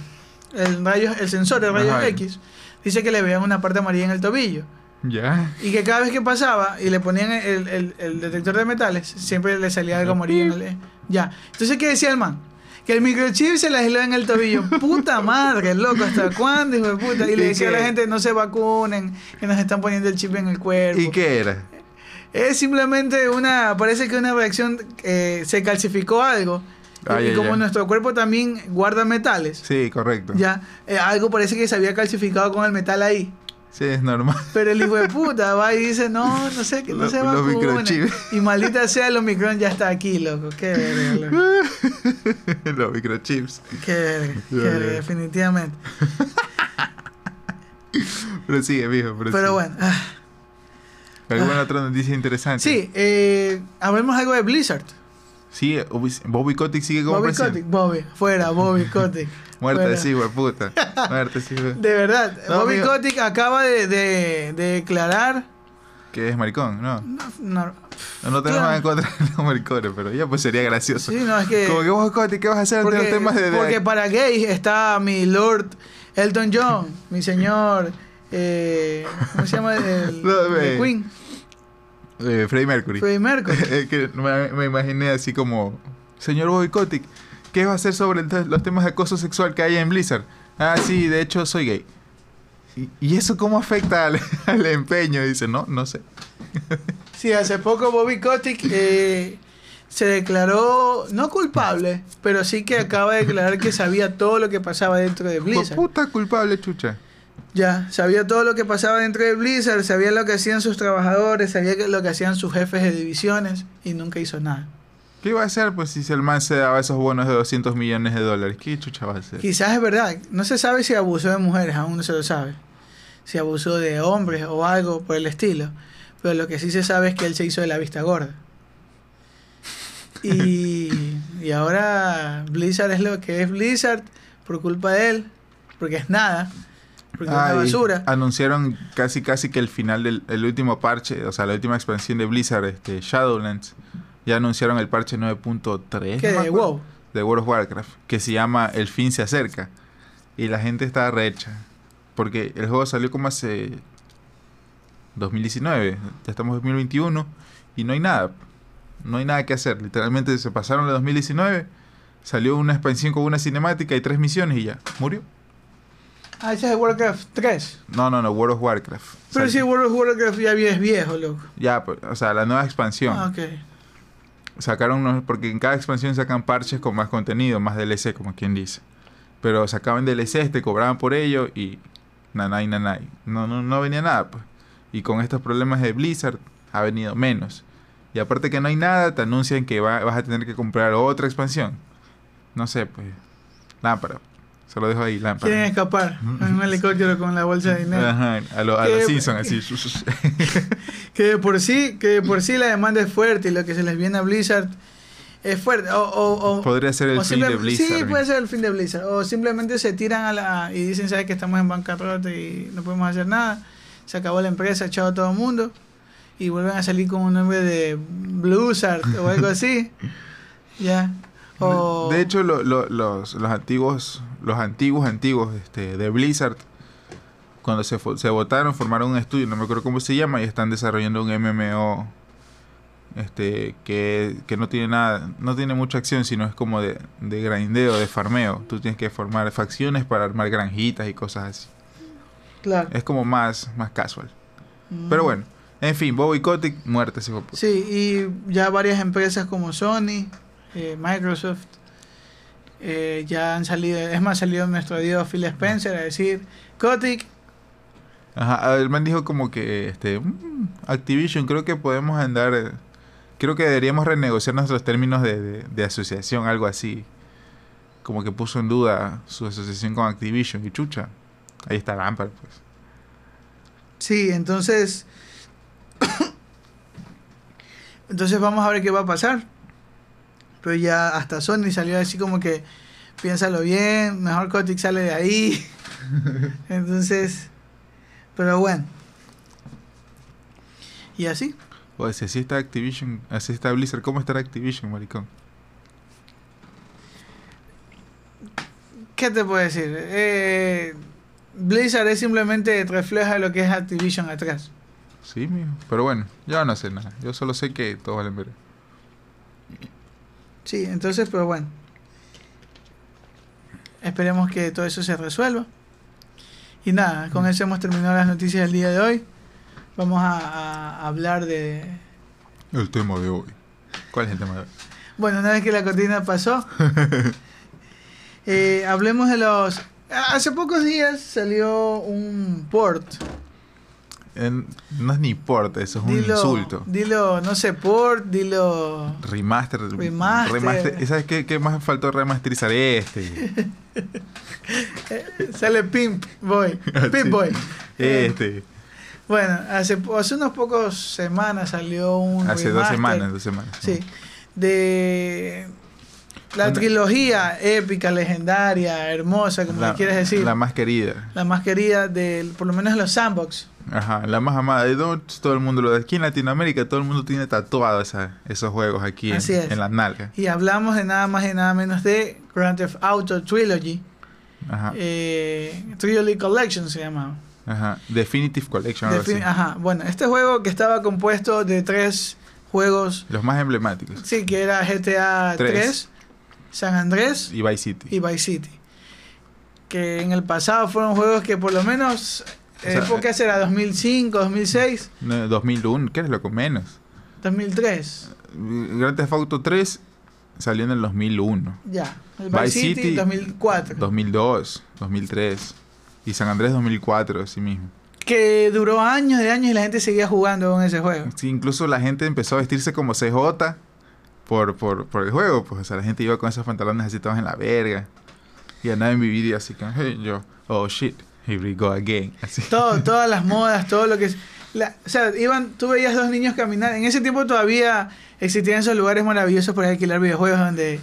S1: el rayo, el sensor de rayos
S2: Ajá.
S1: X, dice que le veían una parte amarilla en el tobillo.
S2: Ya.
S1: Y que cada vez que pasaba y le ponían el, el- el detector de metales, siempre le salía algo amarillo en el... Ya. Entonces, ¿qué decía el man? Que el microchip se le aisló en el tobillo. Puta madre, loco, ¿hasta cuándo, hijo de puta? Y le
S2: ¿Y
S1: decía a la gente, no se vacunen, que nos están poniendo el chip en el cuerpo.
S2: ¿Y qué era?
S1: Es simplemente una, parece que una reacción, eh, se calcificó algo.
S2: Ah,
S1: y como nuestro cuerpo también guarda metales,
S2: Sí, correcto.
S1: ya, eh, algo parece que se había calcificado con el metal ahí.
S2: Sí, es normal.
S1: Pero el hijo de puta va y dice, no, no sé, que no
S2: Lo-
S1: se
S2: los
S1: vacune.
S2: microchips.
S1: Y maldita sea, el Omicron ya está aquí, loco. Qué verga, loco.
S2: Los microchips.
S1: Qué verga, qué verga, definitivamente.
S2: Pero sigue, mijo. Pero,
S1: Pero
S2: sigue.
S1: bueno. ah.
S2: ¿Alguna otra noticia interesante?
S1: Sí, eh, hablemos algo de Blizzard.
S2: Sí, Bobby Kotick sigue como
S1: Bobby
S2: presidente.
S1: Kotick, Bobby, fuera, Bobby Kotick.
S2: Muerte sí, güey, puta. Muerte sí, güey.
S1: De verdad,
S2: No,
S1: Bobby
S2: amigo.
S1: Kotick acaba de, de- de declarar.
S2: Que es maricón, ¿no?
S1: No, no,
S2: No, no tenemos
S1: Claro.
S2: nada en contra de los maricones, pero ya pues sería gracioso.
S1: sí, no, es que.
S2: Como que vos, Kotick, ¿qué vas a hacer ante los temas de...
S1: porque para gays está mi Lord Elton John, mi señor. Eh, ¿Cómo se llama? El,
S2: me-
S1: Queen,
S2: eh, Freddie Mercury.
S1: Freddie Mercury.
S2: Que me, me imaginé así como... Señor Bobby Kotick, ¿qué va a hacer sobre el- los temas de acoso sexual que hay en Blizzard? Ah, sí, de hecho soy gay. ¿Y, y eso cómo afecta al, al empeño? Dice, no, no sé.
S1: Sí, hace poco Bobby Kotick eh, se declaró no culpable, pero sí que acaba de declarar que sabía todo lo que pasaba dentro de Blizzard.
S2: puta culpable, chucha.
S1: Ya, sabía todo lo que pasaba dentro de Blizzard, sabía lo que hacían sus trabajadores, sabía lo que hacían sus jefes de divisiones y nunca hizo nada.
S2: ¿Qué iba a hacer pues si el man se daba esos bonos de 200 millones de dólares? ¿Qué chucha va a hacer?
S1: Quizás es verdad, no se sabe si abusó de mujeres, aún no se lo sabe. Si abusó de hombres o algo por el estilo. Pero lo que sí se sabe es que él se hizo de la vista gorda. Y Y ahora Blizzard es lo que es Blizzard por culpa de él, porque es nada, porque es una
S2: Ah,
S1: basura.
S2: Anunciaron casi casi que el final del el último parche, o sea, la última expansión de Blizzard, este, Shadowlands, ya anunciaron el parche 9.3
S1: Que
S2: no me
S1: de WoW.
S2: de World of Warcraft, que se llama El fin se acerca. Y la gente está recha, porque el juego salió como hace 2019, ya estamos en 2021 y no hay nada. No hay nada que hacer, literalmente se pasaron el 2019, salió una expansión con una cinemática y tres misiones y ya, murió.
S1: Ah, ese es de Warcraft 3.
S2: No, no, no, World of Warcraft.
S1: Pero
S2: Sal-
S1: sí, World of Warcraft ya es viejo, loco.
S2: Ya, pues, o sea, la nueva expansión.
S1: Ah, ok.
S2: Sacaron unos, porque en cada expansión sacan parches con más contenido, más DLC, como quien dice. Pero sacaban DLCs, te cobraban por ello y nanay, nanay. No, no, no venía nada, pues. Y con estos problemas de Blizzard ha venido menos. Y aparte que no hay nada, te anuncian que va- vas a tener que comprar otra expansión. No sé, pues. Lámpara. Se lo dejo ahí, lámpara.
S1: Quieren escapar en un helicóptero con la bolsa de dinero.
S2: Ajá, a, lo- a
S1: ¿Qué-
S2: los Simpsons, así.
S1: Que de por sí, que de por sí la demanda es fuerte y lo que se les viene a Blizzard es fuerte. O, o, o-
S2: Podría ser el
S1: o
S2: fin de Blizzard.
S1: Sí, puede ser el fin de Blizzard. O simplemente se tiran a la y dicen, sabes que estamos en bancarrota y no podemos hacer nada. Se acabó la empresa, echado a todo el mundo. Y vuelven a salir con un nombre de Blizzard o algo así. Ya. O,
S2: De hecho, lo- lo- los, los antiguos, los antiguos, antiguos este, de Blizzard, cuando se, se votaron, formaron un estudio, no me acuerdo cómo se llama, y están desarrollando un MMO este, que, que no tiene nada, no tiene mucha acción, sino es como de, de grindeo, de farmeo. Tú tienes que formar facciones para armar granjitas y cosas así.
S1: claro.
S2: Es como más, más casual.
S1: Mm.
S2: Pero bueno, en fin, Bobby Kotick, muerte, hijo de puta.
S1: Sí, y ya varias empresas como Sony, eh, Microsoft, eh, ya han salido, es más, salió nuestro dios Phil Spencer a decir, Kotick,
S2: Ajá, el man dijo como que este "Mm, Activision creo que podemos andar creo que deberíamos renegociar nuestros términos de, de- de asociación, algo así. Como que puso en duda su asociación con Activision y chucha. Ahí está Lampard, pues.
S1: sí, entonces, entonces vamos a ver qué va a pasar. Pero ya hasta Sony salió así como que, piénsalo bien, mejor Kotick sale de ahí. entonces, pero bueno. Y así.
S2: O si así está Activision, así está Blizzard, ¿cómo estará Activision, maricón?
S1: ¿Qué te puedo decir? Eh, Blizzard es simplemente refleja lo que es Activision atrás.
S2: Sí, mijo. Pero bueno, yo no sé nada. Yo solo sé que todos valen ver.
S1: Sí, entonces, pero bueno. Esperemos que todo eso se resuelva. Y nada, con eso hemos terminado las noticias del día de hoy. Vamos a, a hablar de...
S2: El tema de hoy. ¿Cuál es el tema de hoy?
S1: Bueno, una vez que la cortina pasó, eh, hablemos de los... Hace pocos días salió un port.
S2: No es ni porta, eso es un insulto.
S1: Dilo, no sé, port, dilo...
S2: Remaster.
S1: Remaster.
S2: ¿Sabes qué, qué más faltó remasterizar este?
S1: Sale Pimp Boy. Pimp
S2: Sí.
S1: Boy.
S2: Este.
S1: Bueno, hace, hace unos pocos semanas salió un.
S2: Hace dos
S1: remaster,
S2: semanas, dos semanas.
S1: Sí. De. La trilogía épica, legendaria, hermosa, como
S2: la,
S1: le quieras decir.
S2: La
S1: La,
S2: más querida.
S1: más querida de, por lo menos los sandbox.
S2: Ajá, la más amada de Dodge, todo el mundo lo aquí en Latinoamérica, todo el mundo tiene tatuado esa, esos juegos aquí en,
S1: Así es.
S2: en las nalgas.
S1: Y hablamos de nada más y nada menos de Grand Theft Auto Trilogy.
S2: Ajá,
S1: Eh, Trilogy Collection se llamaba.
S2: ajá. Definitive Collection, algo
S1: Defin-
S2: así.
S1: Ajá, bueno, este juego que estaba compuesto de tres juegos
S2: Los más emblemáticos.
S1: Sí, que era GTA 3,
S2: Tres.
S1: San Andrés
S2: Y Vice City.
S1: y Vice City. Que en el pasado fueron juegos que por lo menos,
S2: O sea,
S1: época será 2005, 2006,
S2: No, 2001, ¿qué es lo con menos?
S1: 2003.
S2: Grand Theft Auto 3 salió en el 2001.
S1: Ya. El Vice, City,
S2: City,
S1: 2004.
S2: 2002, 2003. Y San Andrés 2004, así mismo.
S1: Que duró años de años y la gente seguía jugando con ese juego.
S2: Sí, incluso la gente empezó a vestirse como CJ por, por, por el juego. Pues, o sea, la gente iba con esos pantalones así todos en la verga. Y andaba en mi video así que, hey, yo, oh shit, here we go again. Así.
S1: Todo, todas las modas, todo lo que... es- la- o sea, iban, tú veías dos niños caminar. En ese tiempo todavía existían esos lugares maravillosos para alquilar videojuegos donde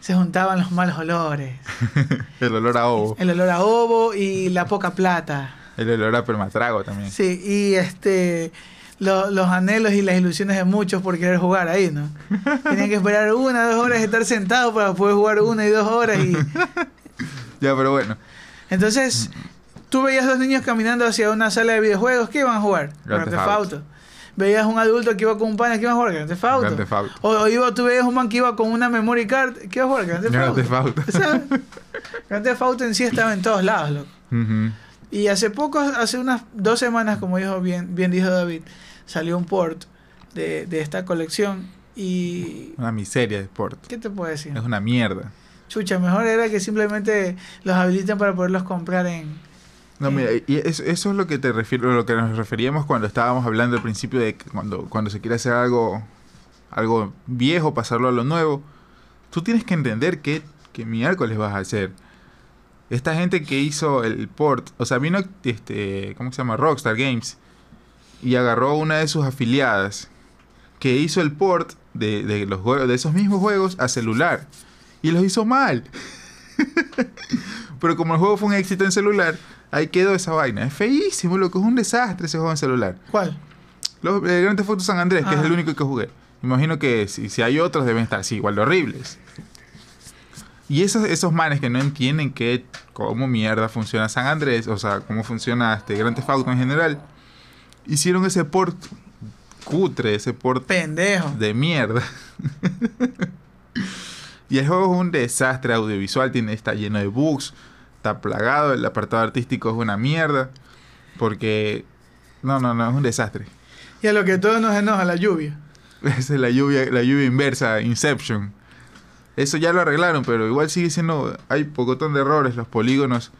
S1: se juntaban los malos olores.
S2: el olor a ovo.
S1: El olor a ovo y la poca plata.
S2: El olor a permatrago también.
S1: Sí, y este lo- los anhelos y las ilusiones de muchos por querer jugar ahí, ¿no? Tenían que esperar una, dos horas, estar sentados para poder jugar una y dos horas. Y...
S2: Ya, pero bueno.
S1: Entonces, tú veías dos niños caminando hacia una sala de videojuegos, ¿qué iban a jugar?
S2: Grand Theft Auto.
S1: Veías un adulto que iba con un pana, ¿qué iba a jugar? Grand Theft Auto.
S2: Grand Theft Auto.
S1: O, o iba, tú veías un man que iba con una memory card, ¿qué iba a jugar? Grand Theft
S2: Grand
S1: Auto.
S2: Theft Auto.
S1: O sea, Grand Theft Auto en sí estaba en todos lados, loco. Y hace poco, hace unas dos semanas, como dijo bien, bien dijo David, salió un port de, de esta colección. Y.
S2: Una miseria de sport.
S1: ¿Qué te puedo decir?
S2: Es una mierda.
S1: Chucha, mejor era que simplemente los habiliten para poderlos comprar en.
S2: No, mira, y eso, eso es lo que te refiero, lo que nos referíamos cuando estábamos hablando al principio de que cuando, cuando se quiere hacer algo, algo viejo, pasarlo a lo nuevo. Tú tienes que entender qué, qué miércoles vas a hacer. Esta gente que hizo el port, o sea, vino, este, ¿cómo se llama? Rockstar Games, y agarró una de sus afiliadas, que hizo el port de, de los juegos, de esos mismos juegos a celular, y los hizo mal. Pero como el juego fue un éxito en celular, ahí quedó esa vaina. Es feísimo, loco, es un desastre ese juego en celular.
S1: ¿Cuál?
S2: Los, el Grand Theft Auto San Andrés, que es el único que jugué. Imagino que si, si hay otros deben estar así, igual de horribles. Y esos, esos manes que no entienden que cómo mierda funciona San Andrés, o sea, cómo funciona este Grand Theft Auto en general, hicieron ese port cutre, ese port
S1: Pendejo.
S2: de mierda. y el juego es un desastre audiovisual, tiene, está lleno de bugs, está plagado, el apartado artístico es una mierda, porque... No, no, no, es un desastre.
S1: Y a lo que todos nos enoja, la lluvia.
S2: Esa es la lluvia, la lluvia inversa, Inception. Eso ya lo arreglaron, pero igual sigue siendo. Hay pocotón de errores, los polígonos,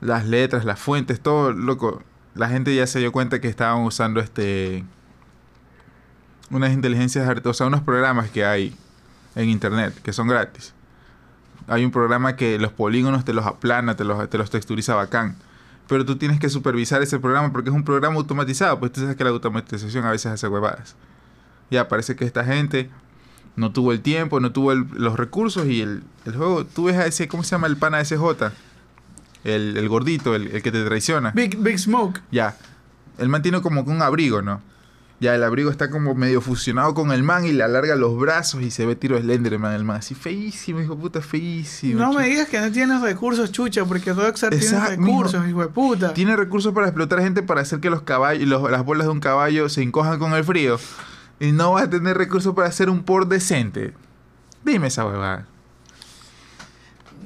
S2: las letras, las fuentes, todo loco. La gente ya se dio cuenta que estaban usando este. Unas inteligencias o sea, unos programas que hay en internet que son gratis. Hay un programa que los polígonos te los aplana, te los, te los texturiza bacán. Pero tú tienes que supervisar ese programa porque es un programa automatizado. Pues tú sabes que la automatización a veces hace huevadas. Ya parece que esta gente no tuvo el tiempo, no tuvo el- los recursos y el, el juego. Tú ves a ese, ¿cómo se llama el pana de SJ? El, el gordito, el, el que te traiciona.
S1: Big, Big Smoke.
S2: Ya. El man tiene como que un abrigo, ¿no? Ya el abrigo está como medio fusionado con el man y le alarga los brazos y se ve tiro Slenderman el man. Así feísimo, hijo de puta, feísimo.
S1: No me digas que no tienes recursos, chucha, porque Rockstar tiene recursos, hijo de puta.
S2: Tiene recursos para explotar gente para hacer que los caballos, los- las bolas de un caballo se encojan con el frío. Y no vas a tener recursos para hacer un port decente. Dime esa huevada.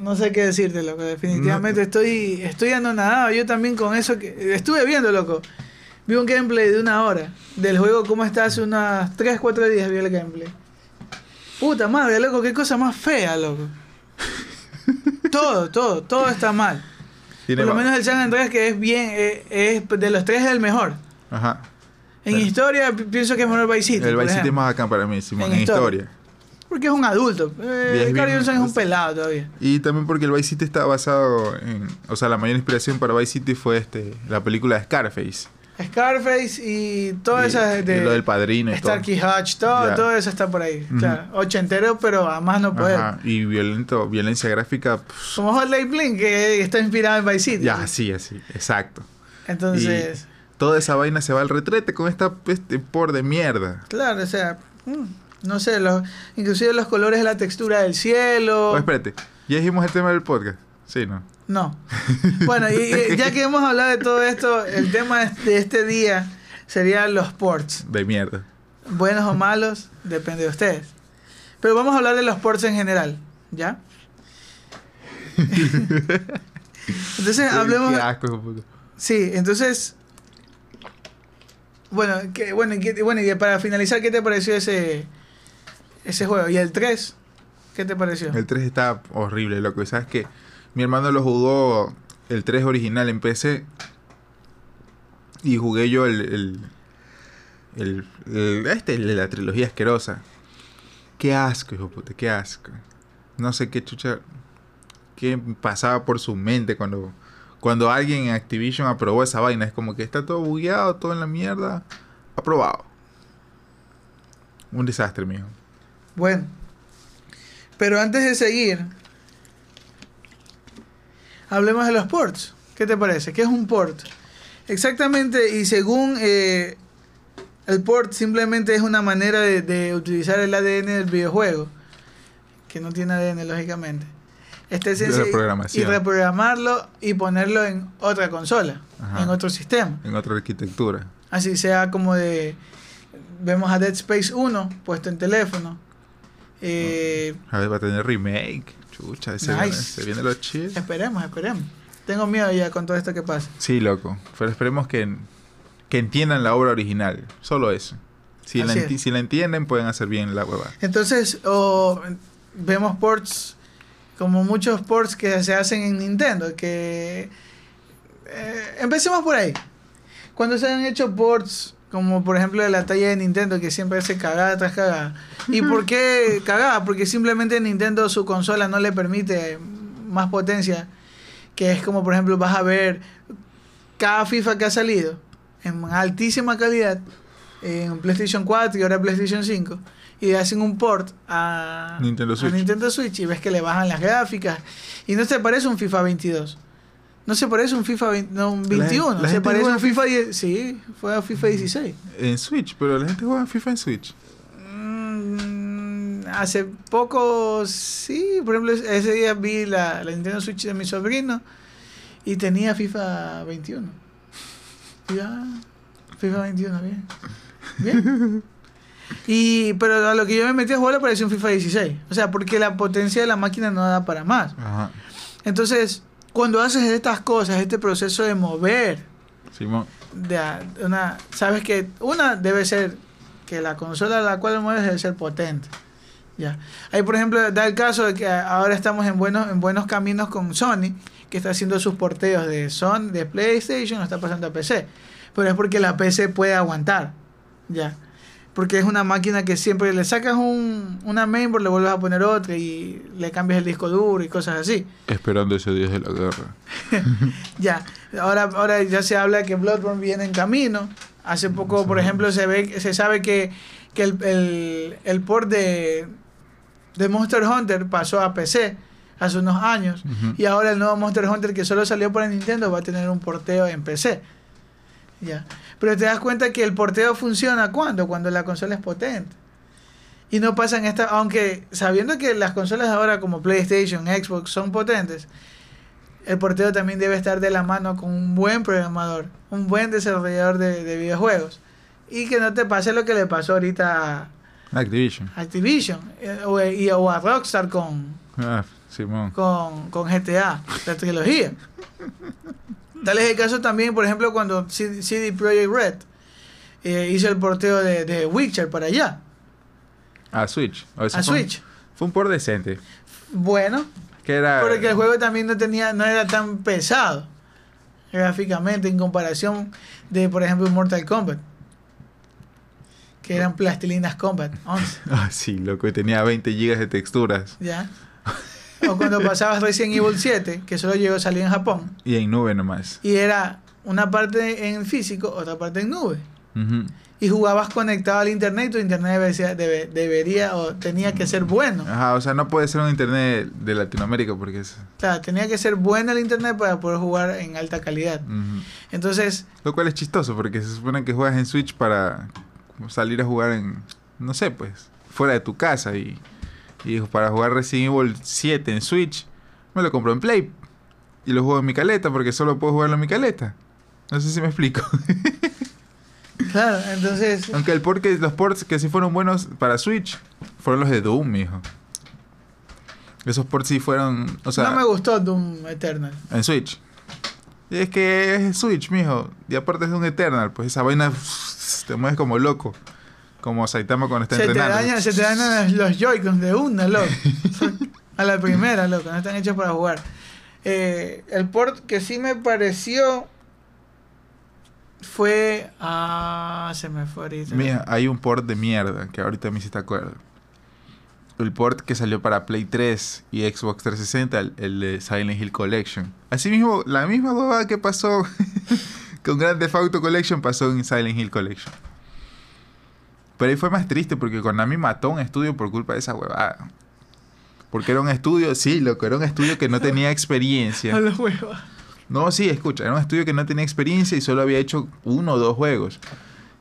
S1: No sé qué decirte, loco. Definitivamente estoy, estoy anonadado. Yo también con eso que. Estuve viendo, loco. Vi un gameplay de una hora del juego, cómo está hace unas 3, 4 días vi el gameplay. Puta madre, loco, qué cosa más fea, loco. Todo, todo, todo está mal. Por lo menos el San Andreas que es bien, eh, es de los tres es el mejor.
S2: Ajá.
S1: En historia pi- pienso que es mejor Vice City.
S2: el Vice City es más acá para mí, Simón,
S1: En
S2: en,
S1: historia.
S2: historia.
S1: Porque es un adulto. Eh,
S2: es bien-
S1: es un pelado todavía.
S2: Y también porque el Vice City está basado en... O sea, la mayor inspiración para Vice City fue este la película de Scarface.
S1: Scarface y esas
S2: y
S1: de
S2: lo del padrino y todo.
S1: Starkey Hutch, todo, todo eso está por ahí.
S2: Ujú.
S1: Claro, ochentero, pero a más no poder.
S2: Ajá. Y violento, violencia gráfica... pff,
S1: Como Hotline Bling, que está inspirado en Vice City.
S2: ya, así, así. Exacto.
S1: Entonces,
S2: Toda esa vaina se va al retrete con esta este por de mierda.
S1: claro, o sea, mm, no sé, los, inclusive los colores de la textura del cielo.
S2: Oh, espérate. Ya dijimos el tema del podcast. Sí, ¿no?
S1: No. Bueno, y, y ya que hemos hablado de todo esto, el tema de este día serían los ports.
S2: De mierda.
S1: Buenos o malos, depende de ustedes. Pero vamos a hablar de los ports en general, ¿ya? Entonces, hablemos...
S2: Qué asco.
S1: Sí, entonces... Bueno, que, bueno, y que- bueno, y para finalizar, ¿qué te pareció ese, ese juego? ¿Y el 3? ¿Qué te pareció?
S2: El 3 está horrible, loco. Y ¿Sabes qué? Mi hermano lo jugó el 3 original en PC. Y jugué yo el. el, el- este, la trilogía asquerosa. Qué asco, hijo puta, qué asco. No sé qué chucha. Qué pasaba por su mente cuando. Cuando alguien en Activision aprobó esa vaina. Es como que está todo bugueado, todo en la mierda. Aprobado. Un desastre, mijo.
S1: Bueno, Pero antes de seguir, hablemos de los ports. ¿Qué te parece? ¿Qué es un port? Exactamente, y según eh, el port simplemente es una manera de, de utilizar el ADN del videojuego, que no tiene ADN lógicamente. Este es y reprogramarlo y ponerlo en otra consola,
S2: Ajá.
S1: en otro sistema.
S2: En otra arquitectura.
S1: Así sea como de... Vemos a Dead Space 1 puesto en teléfono. Eh,
S2: A ver, va a tener remake. Chucha, se,
S1: Nice.
S2: viene, se viene los chill.
S1: esperemos, esperemos. Tengo miedo ya con todo esto que pasa.
S2: Sí, loco. Pero esperemos que, que entiendan la obra original. Solo eso. Si la,
S1: es.
S2: si la entienden, pueden hacer bien la hueva.
S1: Entonces, o vemos ports como muchos ports que se hacen en Nintendo, que eh, empecemos por ahí. Cuando se han hecho ports como por ejemplo de la talla de Nintendo que siempre hace cagada tras cagada. ¿Y por qué cagada? Porque simplemente Nintendo su consola no le permite más potencia, que es como por ejemplo vas a ver cada FIFA que ha salido en altísima calidad en PlayStation 4 y ahora PlayStation 5 y hacen un port a
S2: Nintendo
S1: a
S2: Switch.
S1: Nintendo Switch y ves que le bajan las gráficas y no se parece un FIFA 22. No se parece un FIFA 20 no, un
S2: La
S1: 21,
S2: gente- la
S1: se parece
S2: juega
S1: un FIFA 10, sí, fue a FIFA 16.
S2: En Switch, pero la gente juega FIFA en Switch.
S1: Mm, hace poco, sí, por ejemplo, ese día vi la, la Nintendo Switch de mi sobrino y tenía FIFA 21. Y, ah, FIFA 21, bien. Bien. Y, pero a lo que yo me metí a jugar le pareció un FIFA 16. O sea, porque la potencia de la máquina no da para más.
S2: Ajá.
S1: Entonces, cuando haces estas cosas, este proceso de mover,
S2: Simón.
S1: de una, sabes que una debe ser que la consola a la cual mueves debe ser potente. Ya. Ahí, por ejemplo, da el caso de que ahora estamos en buenos, en buenos caminos con Sony, que está haciendo sus porteos de Son, de PlayStation, lo está pasando a PC. Pero es porque la PC puede aguantar. Ya. Porque es una máquina que siempre le sacas un, una mainboard, le vuelves a poner otra y le cambias el disco duro y cosas así.
S2: Esperando ese día de la guerra.
S1: Ya, ahora, ahora ya se habla que Bloodborne viene en camino. Hace poco, por ejemplo, se ve, se sabe que, que el, el, el port de, de Monster Hunter pasó a PC hace unos años. Y ahora el nuevo Monster Hunter que solo salió para Nintendo va a tener un porteo en PC. Ya. Pero te das cuenta que el porteo funciona cuando? Cuando la consola es potente. Y no pasan esta, aunque sabiendo que las consolas ahora como PlayStation, Xbox son potentes, el porteo también debe estar de la mano con un buen programador, un buen desarrollador de, de videojuegos. Y que no te pase lo que le pasó ahorita
S2: Activision.
S1: a Activision eh, o, y- o a Rockstar con,
S2: Ah, Simón.
S1: con, con GTA, la trilogía. Tal es el caso también, por ejemplo, cuando C- CD Projekt Red eh, hizo el porteo de, de Witcher para allá,
S2: A Switch. O sea,
S1: a
S2: fue un-
S1: Switch.
S2: Fue un por decente.
S1: Bueno,
S2: Que era.
S1: porque el juego también no tenía, no era tan pesado gráficamente en comparación de, por ejemplo, Mortal Kombat. Que eran plastilinas Combat 11,
S2: Ah, sí, loco. Tenía 20 gigas de texturas.
S1: ¿ya? O cuando pasabas Resident Evil 7, que solo llegó a salir en Japón,
S2: Y en nube nomás.
S1: y era una parte en físico, otra parte en nube. Y jugabas conectado al internet, tu internet debe ser- debe- debería o tenía que ser bueno.
S2: Ajá, o sea, no puede ser un internet de Latinoamérica porque es.
S1: Claro, tenía que ser bueno el internet para poder jugar en alta calidad. Entonces,
S2: Lo cual es chistoso porque se supone que juegas en Switch para salir a jugar en, no sé, pues, fuera de tu casa y, y dijo, para jugar Resident Evil 7 en Switch, me lo compro en Play y lo juego en mi caleta porque solo puedo jugarlo en mi caleta. No sé si me explico.
S1: claro, entonces,
S2: Aunque el port que, los ports que sí fueron buenos para Switch fueron los de Doom, mijo. Esos ports sí fueron, o sea,
S1: no me gustó Doom Eternal.
S2: en Switch. Y es que es Switch, mijo. Y aparte es un Eternal, pues esa vaina te mueves como loco. Como Saitama cuando está
S1: Se te,
S2: entrenando.
S1: dañan, se te dañan los Joy-Cons de una, loco. A la primera, loco, no están hechos para jugar. Eh, el port que sí me pareció fue. Ah, se me fue ahorita.
S2: Mira, hay un port de mierda que ahorita me hiciste acuerdo. El port que salió para Play 3 y Xbox 360, el, el de Silent Hill Collection. Asimismo, la misma huevada que pasó con Grand Theft Auto Collection pasó en Silent Hill Collection. Pero ahí fue más triste porque Konami mató un estudio por culpa de esa huevada. Porque era un estudio, sí, loco, era un estudio que no tenía experiencia.
S1: A.
S2: No, sí, escucha, era un estudio que no tenía experiencia y solo había hecho uno o dos juegos.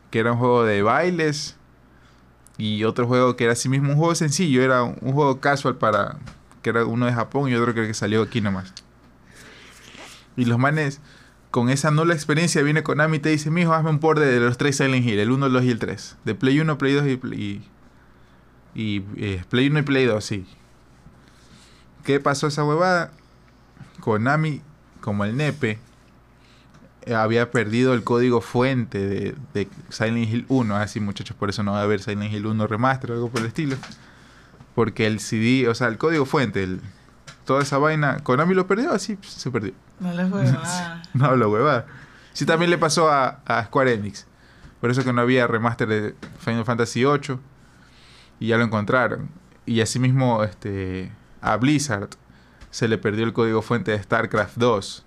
S2: Que era un juego de bailes y otro juego que era así mismo un juego sencillo, era un, un juego casual para... que era uno de Japón y otro creo que salió aquí nomás. Y los manes, con esa nula experiencia, viene Konami y te dice, mijo, hazme un port de los tres Silent Hill, el 1, el 2 y el 3. De Play 1, Play 2 y... Play, y, y, eh, Play 1 y Play 2, sí. ¿Qué pasó esa huevada? Konami, como el nepe, había perdido el código fuente de, de Silent Hill 1. Así, muchachos, por eso no va a haber Silent Hill 1 remaster o algo por el estilo. Porque el CD, o sea, el código fuente, el- toda esa vaina, Konami lo perdió, así se perdió.
S1: No les fue nada.
S2: No hablo huevada. Sí, también le pasó a, a Square Enix. Por eso que no había remaster de Final Fantasy VIII. Y ya lo encontraron. Y asimismo, este, a Blizzard se le perdió el código fuente de StarCraft 2.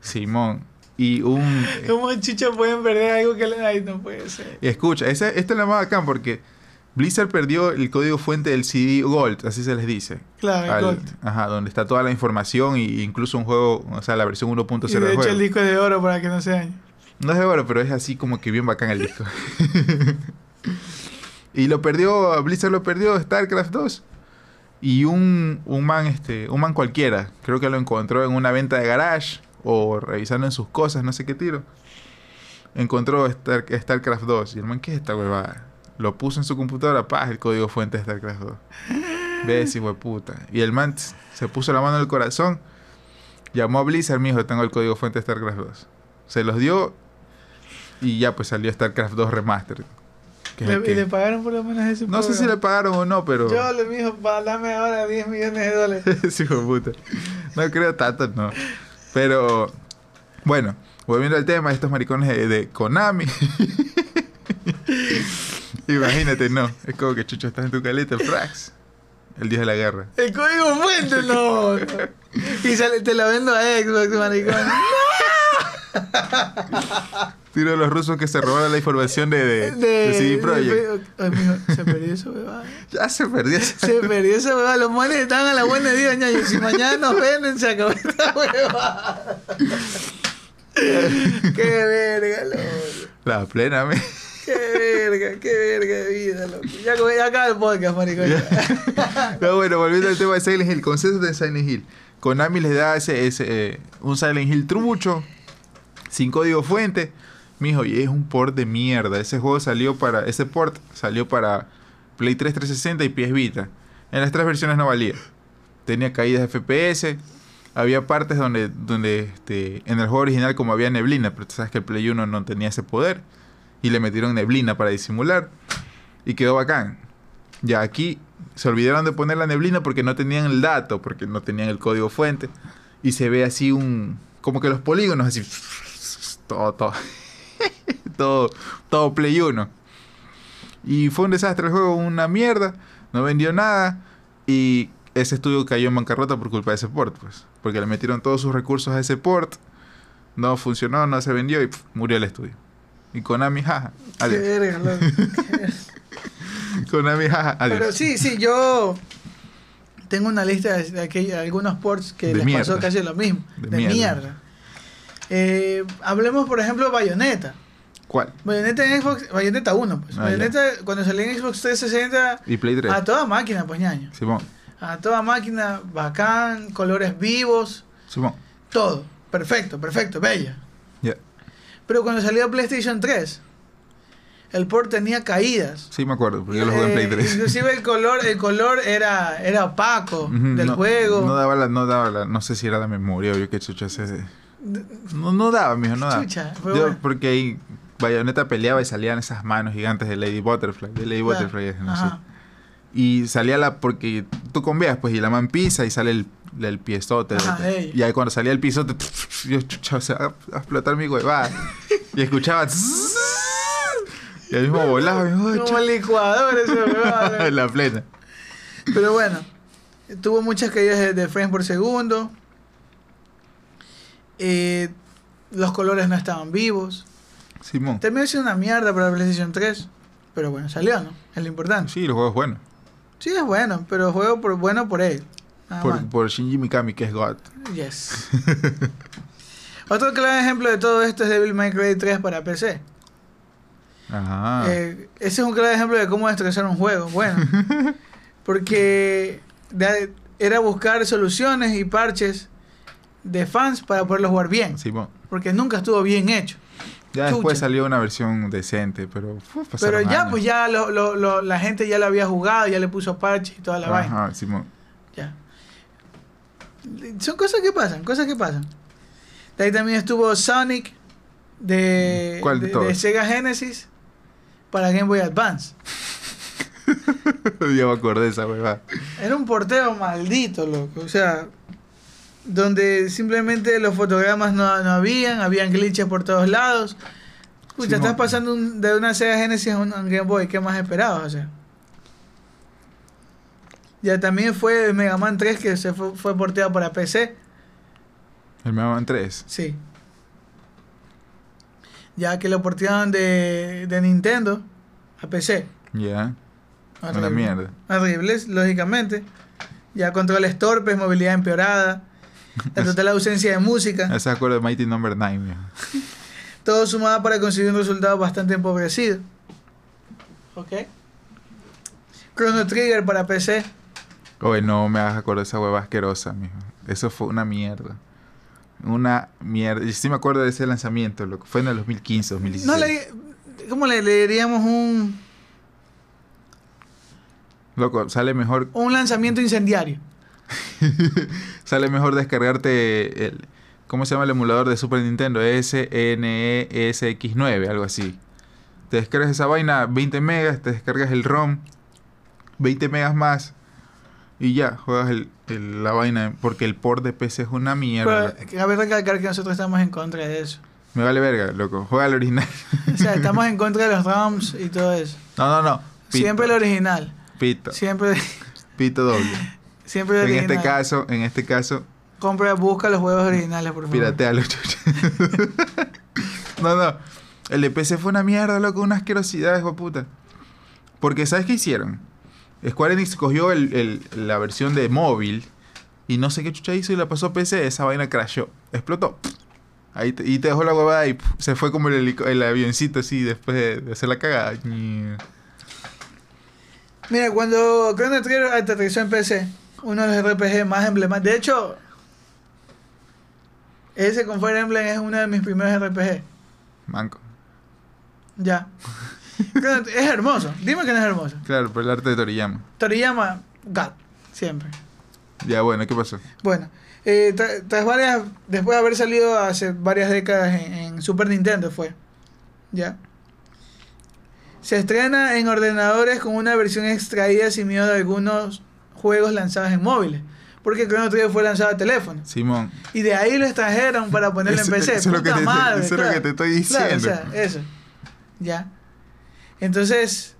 S2: Simón. Y un...
S1: ¿Cómo chucha pueden perder algo que le Ay, no puede ser.
S2: Y escucha, esa, esto es lo más bacán porque Blizzard perdió el código fuente del CD Gold, así se les dice.
S1: Claro,
S2: Al-
S1: Gold.
S2: ajá, donde está toda la información y incluso un juego, o sea, la versión 1.0
S1: Y
S2: del
S1: de hecho
S2: juego.
S1: el disco es de oro para que no se dañe.
S2: No es de oro, pero es así como que bien bacán el disco. y lo perdió, Blizzard lo perdió, StarCraft 2. Y un, un man, este, un man cualquiera, creo que lo encontró en una venta de garage o revisando en sus cosas, no sé qué tiro. Encontró Star- StarCraft 2. Y el man, ¿qué es esta huevada? Lo puso en su computadora, paz, el código fuente de StarCraft 2. Ves, hijo de puta. Y el man se puso la mano en el corazón, llamó a Blizzard, me dijo, tengo el código fuente de StarCraft 2. Se los dio y ya pues salió StarCraft 2 Remastered. que
S1: Le-
S2: que-
S1: pagaron por lo menos ese
S2: No sé si le pagaron o no, pero...
S1: Yo le dijo, dame ahora 10 millones de dólares.
S2: Hijo de puta. No creo tanto, no. Pero, bueno, volviendo al tema, estos maricones de, de Konami. Imagínate, no. Es como que chucho, estás en tu caleta, Frax. El día de la guerra.
S1: El código fuente, no. no. Y sale, te la vendo a Xbox, maricón.
S2: Tiro a los rusos que se robaron la información de, de, de CD Projekt.
S1: Ay, mijo, se perdió eso, huevada.
S2: Ya se perdió.
S1: Se perdió esa huevada. Los manes estaban a la buena día, ñaño. Si mañana nos venden, se acabó esta huevada. qué verga, loco.
S2: La plena, me.
S1: Qué verga, qué verga de vida, loco. Ya, ya acaba el podcast, maricón.
S2: Pero bueno, volviendo al tema de Silent Hill, concepto de Silent Hill. Konami les da ese, ese eh, un Silent Hill trucho, sin código fuente. Mijo, y es un port de mierda. Ese juego salió para. Ese port salió para Play 3 360 y PS Vita. En las tres versiones no valía. Tenía caídas de FPS. Había partes donde, donde este, en el juego original, como había neblina, pero tú sabes que el Play 1 no tenía ese poder. Y le metieron neblina para disimular. Y quedó bacán. Ya aquí se olvidaron de poner la neblina porque no tenían el dato, porque no tenían el código fuente. Y se ve así un. como que los polígonos así. Todo, todo. todo, todo Play 1. Y fue un desastre el juego, una mierda. No vendió nada. Y ese estudio cayó en bancarrota por culpa de ese port, pues. Porque le metieron todos sus recursos a ese port. No funcionó, no se vendió y pf, murió el estudio. Y Konami, jaja,
S1: Qué
S2: adiós.
S1: verga, loco. Qué verga.
S2: Konami, jaja, adiós.
S1: Pero sí, sí, yo tengo una lista de, aquellos- algunos ports que
S2: De
S1: les pasó casi lo mismo.
S2: De
S1: De,
S2: mierda.
S1: mierda. Eh, hablemos, por ejemplo, Bayonetta.
S2: ¿Cuál?
S1: Bayonetta en Xbox, Bayonetta 1, pues.
S2: Ah,
S1: Bayonetta, cuando salió en Xbox 360,
S2: Y Play 3.
S1: a toda máquina, pues ñaño.
S2: Simón.
S1: A toda máquina, bacán, colores vivos,
S2: Simón.
S1: todo. Perfecto, perfecto, bella. Pero cuando salió PlayStation 3, el port tenía caídas.
S2: Sí, me acuerdo, porque yo lo jugué en Play
S1: Eh,
S2: 3.
S1: Inclusive el color, el color era, era opaco del
S2: no,
S1: juego.
S2: No daba la, no daba la, no sé si era la memoria o yo qué chucha sé. No, no daba, mijo, no daba.
S1: Chucha,
S2: Yo,
S1: bueno.
S2: porque ahí Bayonetta peleaba y salían esas manos gigantes de Lady Butterfly, de Lady
S1: Claro,
S2: Butterfly, no sé. Y salía la, porque tú conveas, pues, y la man pisa y sale el, el piezote. Y ahí cuando salía el pisote, yo chucha, o sea, a, a explotar mi huevada. y escuchaba. y al mismo volaba, y, "Ay,
S1: Como licuador ese huevado.
S2: en la plena.
S1: Pero bueno, tuvo muchas caídas de, de frames por segundo. Eh, los colores no estaban vivos.
S2: Simón.
S1: Terminó siendo una mierda para PlayStation 3. Pero bueno, salió, ¿no? Es lo importante.
S2: Sí, los juegos buenos.
S1: Sí, es bueno, pero juego por, bueno por él. Más.
S2: Por, por Shinji Mikami, que es God.
S1: Yes. Otro claro ejemplo de todo esto es Devil May Cry 3 para PC.
S2: Ajá.
S1: Eh, ese es un claro ejemplo de cómo destrozar un juego. Bueno, porque de- era buscar soluciones y parches de fans para poderlo jugar bien.
S2: Simón.
S1: Porque nunca estuvo bien hecho.
S2: Ya
S1: Chucha.
S2: después salió una versión decente, pero uf,
S1: Pero ya,
S2: años.
S1: pues ya lo- lo- lo- la gente ya lo había jugado, ya le puso parches y toda la vaina.
S2: Ajá, Simón.
S1: Ya. Son cosas que pasan, cosas que pasan. De ahí también estuvo Sonic de,
S2: ¿Cuál de
S1: de, Sega Genesis para Game Boy Advance.
S2: ya me acordé de esa huevada.
S1: Era un porteo maldito, loco. O sea, donde simplemente los fotogramas no, no habían, habían glitches por todos lados. Escucha,
S2: Sí,
S1: estás
S2: mo-
S1: pasando un- de una Sega Genesis a un, a un Game Boy. ¿Qué más esperabas? O sea. Ya también fue el Mega Man 3 que se fue, fue porteado para PC.
S2: El Mega Man 3.
S1: Sí. Ya que lo portearon de, de Nintendo a PC.
S2: Ya. Una
S1: Horrible.
S2: mierda.
S1: Horribles, lógicamente. Ya controles torpes, movilidad empeorada, la total ausencia de música.
S2: Ese acuerdo de Mighty Number 9. viejo.
S1: Todo sumado para conseguir un resultado bastante empobrecido. Ok. Chrono Trigger para PC.
S2: Oye, no me hagas acordar de esa hueva asquerosa, mijo. Eso fue una mierda. Una mierda. Y sí me acuerdo de ese lanzamiento, lo que fue en el 2015, 2016.
S1: No le, ¿Cómo le, le diríamos un,
S2: Loco, sale mejor,
S1: un lanzamiento incendiario?
S2: sale mejor descargarte el... ¿Cómo se llama el emulador de Super Nintendo? E SNESX9, algo así. Te descargas esa vaina, 20 megas, te descargas el ROM, 20 megas más, y ya, juegas el, el- la vaina, porque el port de PC es una mierda.
S1: Pero cabe recalcar que nosotros estamos en contra de eso.
S2: Me vale verga, loco. Juega el original.
S1: O sea, estamos en contra de los ROMs y todo eso.
S2: No, no, no. Pito,
S1: Siempre el original.
S2: Pito.
S1: Siempre,
S2: Pito doble.
S1: siempre el
S2: En
S1: original.
S2: este caso, en este caso,
S1: Compra, busca los juegos originales, por favor.
S2: piratealo, no, no. El de PC fue una mierda, loco. Una asquerosidad, hijo puta. Porque, ¿sabes qué hicieron? Square Enix cogió el, el- la versión de móvil y no sé qué chucha hizo y la pasó a PC. Esa vaina crashó. Explotó. Ahí te- y te dejó la huevada y se fue como el, avioncito así después de, de hacer la cagada.
S1: Mira, cuando Chrono Trigger aterrizó en PC, uno de los RPG más emblemáticos. De hecho, ese con Fire Emblem es uno de mis primeros RPG.
S2: Manco.
S1: Ya. Es hermoso. Dime que no es hermoso.
S2: Claro, por el arte de Toriyama.
S1: Toriyama, God, siempre.
S2: Ya, bueno, ¿qué pasó?
S1: Bueno, eh, tra- tras varias, después de haber salido hace varias décadas en, en Super Nintendo fue, ya. Se estrena en ordenadores con una versión extraída sin miedo de algunos juegos lanzados en móviles, porque Chrono Trigger fue lanzado a teléfono.
S2: Simón.
S1: Y de ahí lo extrajeron para ponerlo en PC.
S2: eso es lo que te-
S1: madre,
S2: eso es lo que te estoy
S1: Claro, o sea,
S2: diciendo.
S1: eso. Ya. Entonces,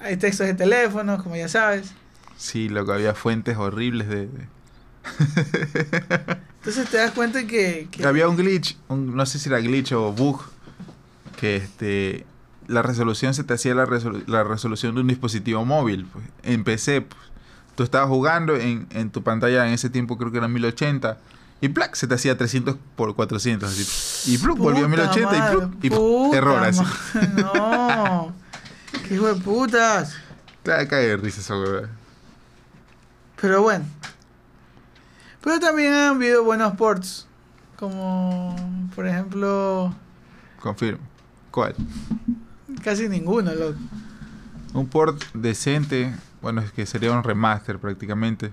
S1: hay textos de teléfono, como ya sabes.
S2: Sí, loco, había fuentes horribles de...
S1: Entonces te das cuenta que... que-
S2: Había un glitch, un- no sé si era glitch o bug, que este la resolución se te hacía la, resolu- la resolución de un dispositivo móvil. pues. En PC, pues, tú estabas jugando en, en tu pantalla en ese tiempo creo que era 1080 y ¡plac! se te hacía 300 por 400 así. Y ¡pluc! volvió a
S1: Puta
S2: 1080 y
S1: madre,
S2: y ¡pum!
S1: puta
S2: error así.
S1: No. Qué hijo de putas.
S2: Claro, cae de risa esa huevada.
S1: Pero bueno. Pero también han habido buenos ports. Como, por ejemplo,
S2: Confirmo. ¿Cuál?
S1: casi ninguno, loco.
S2: Un port decente, bueno, es que sería un remaster prácticamente.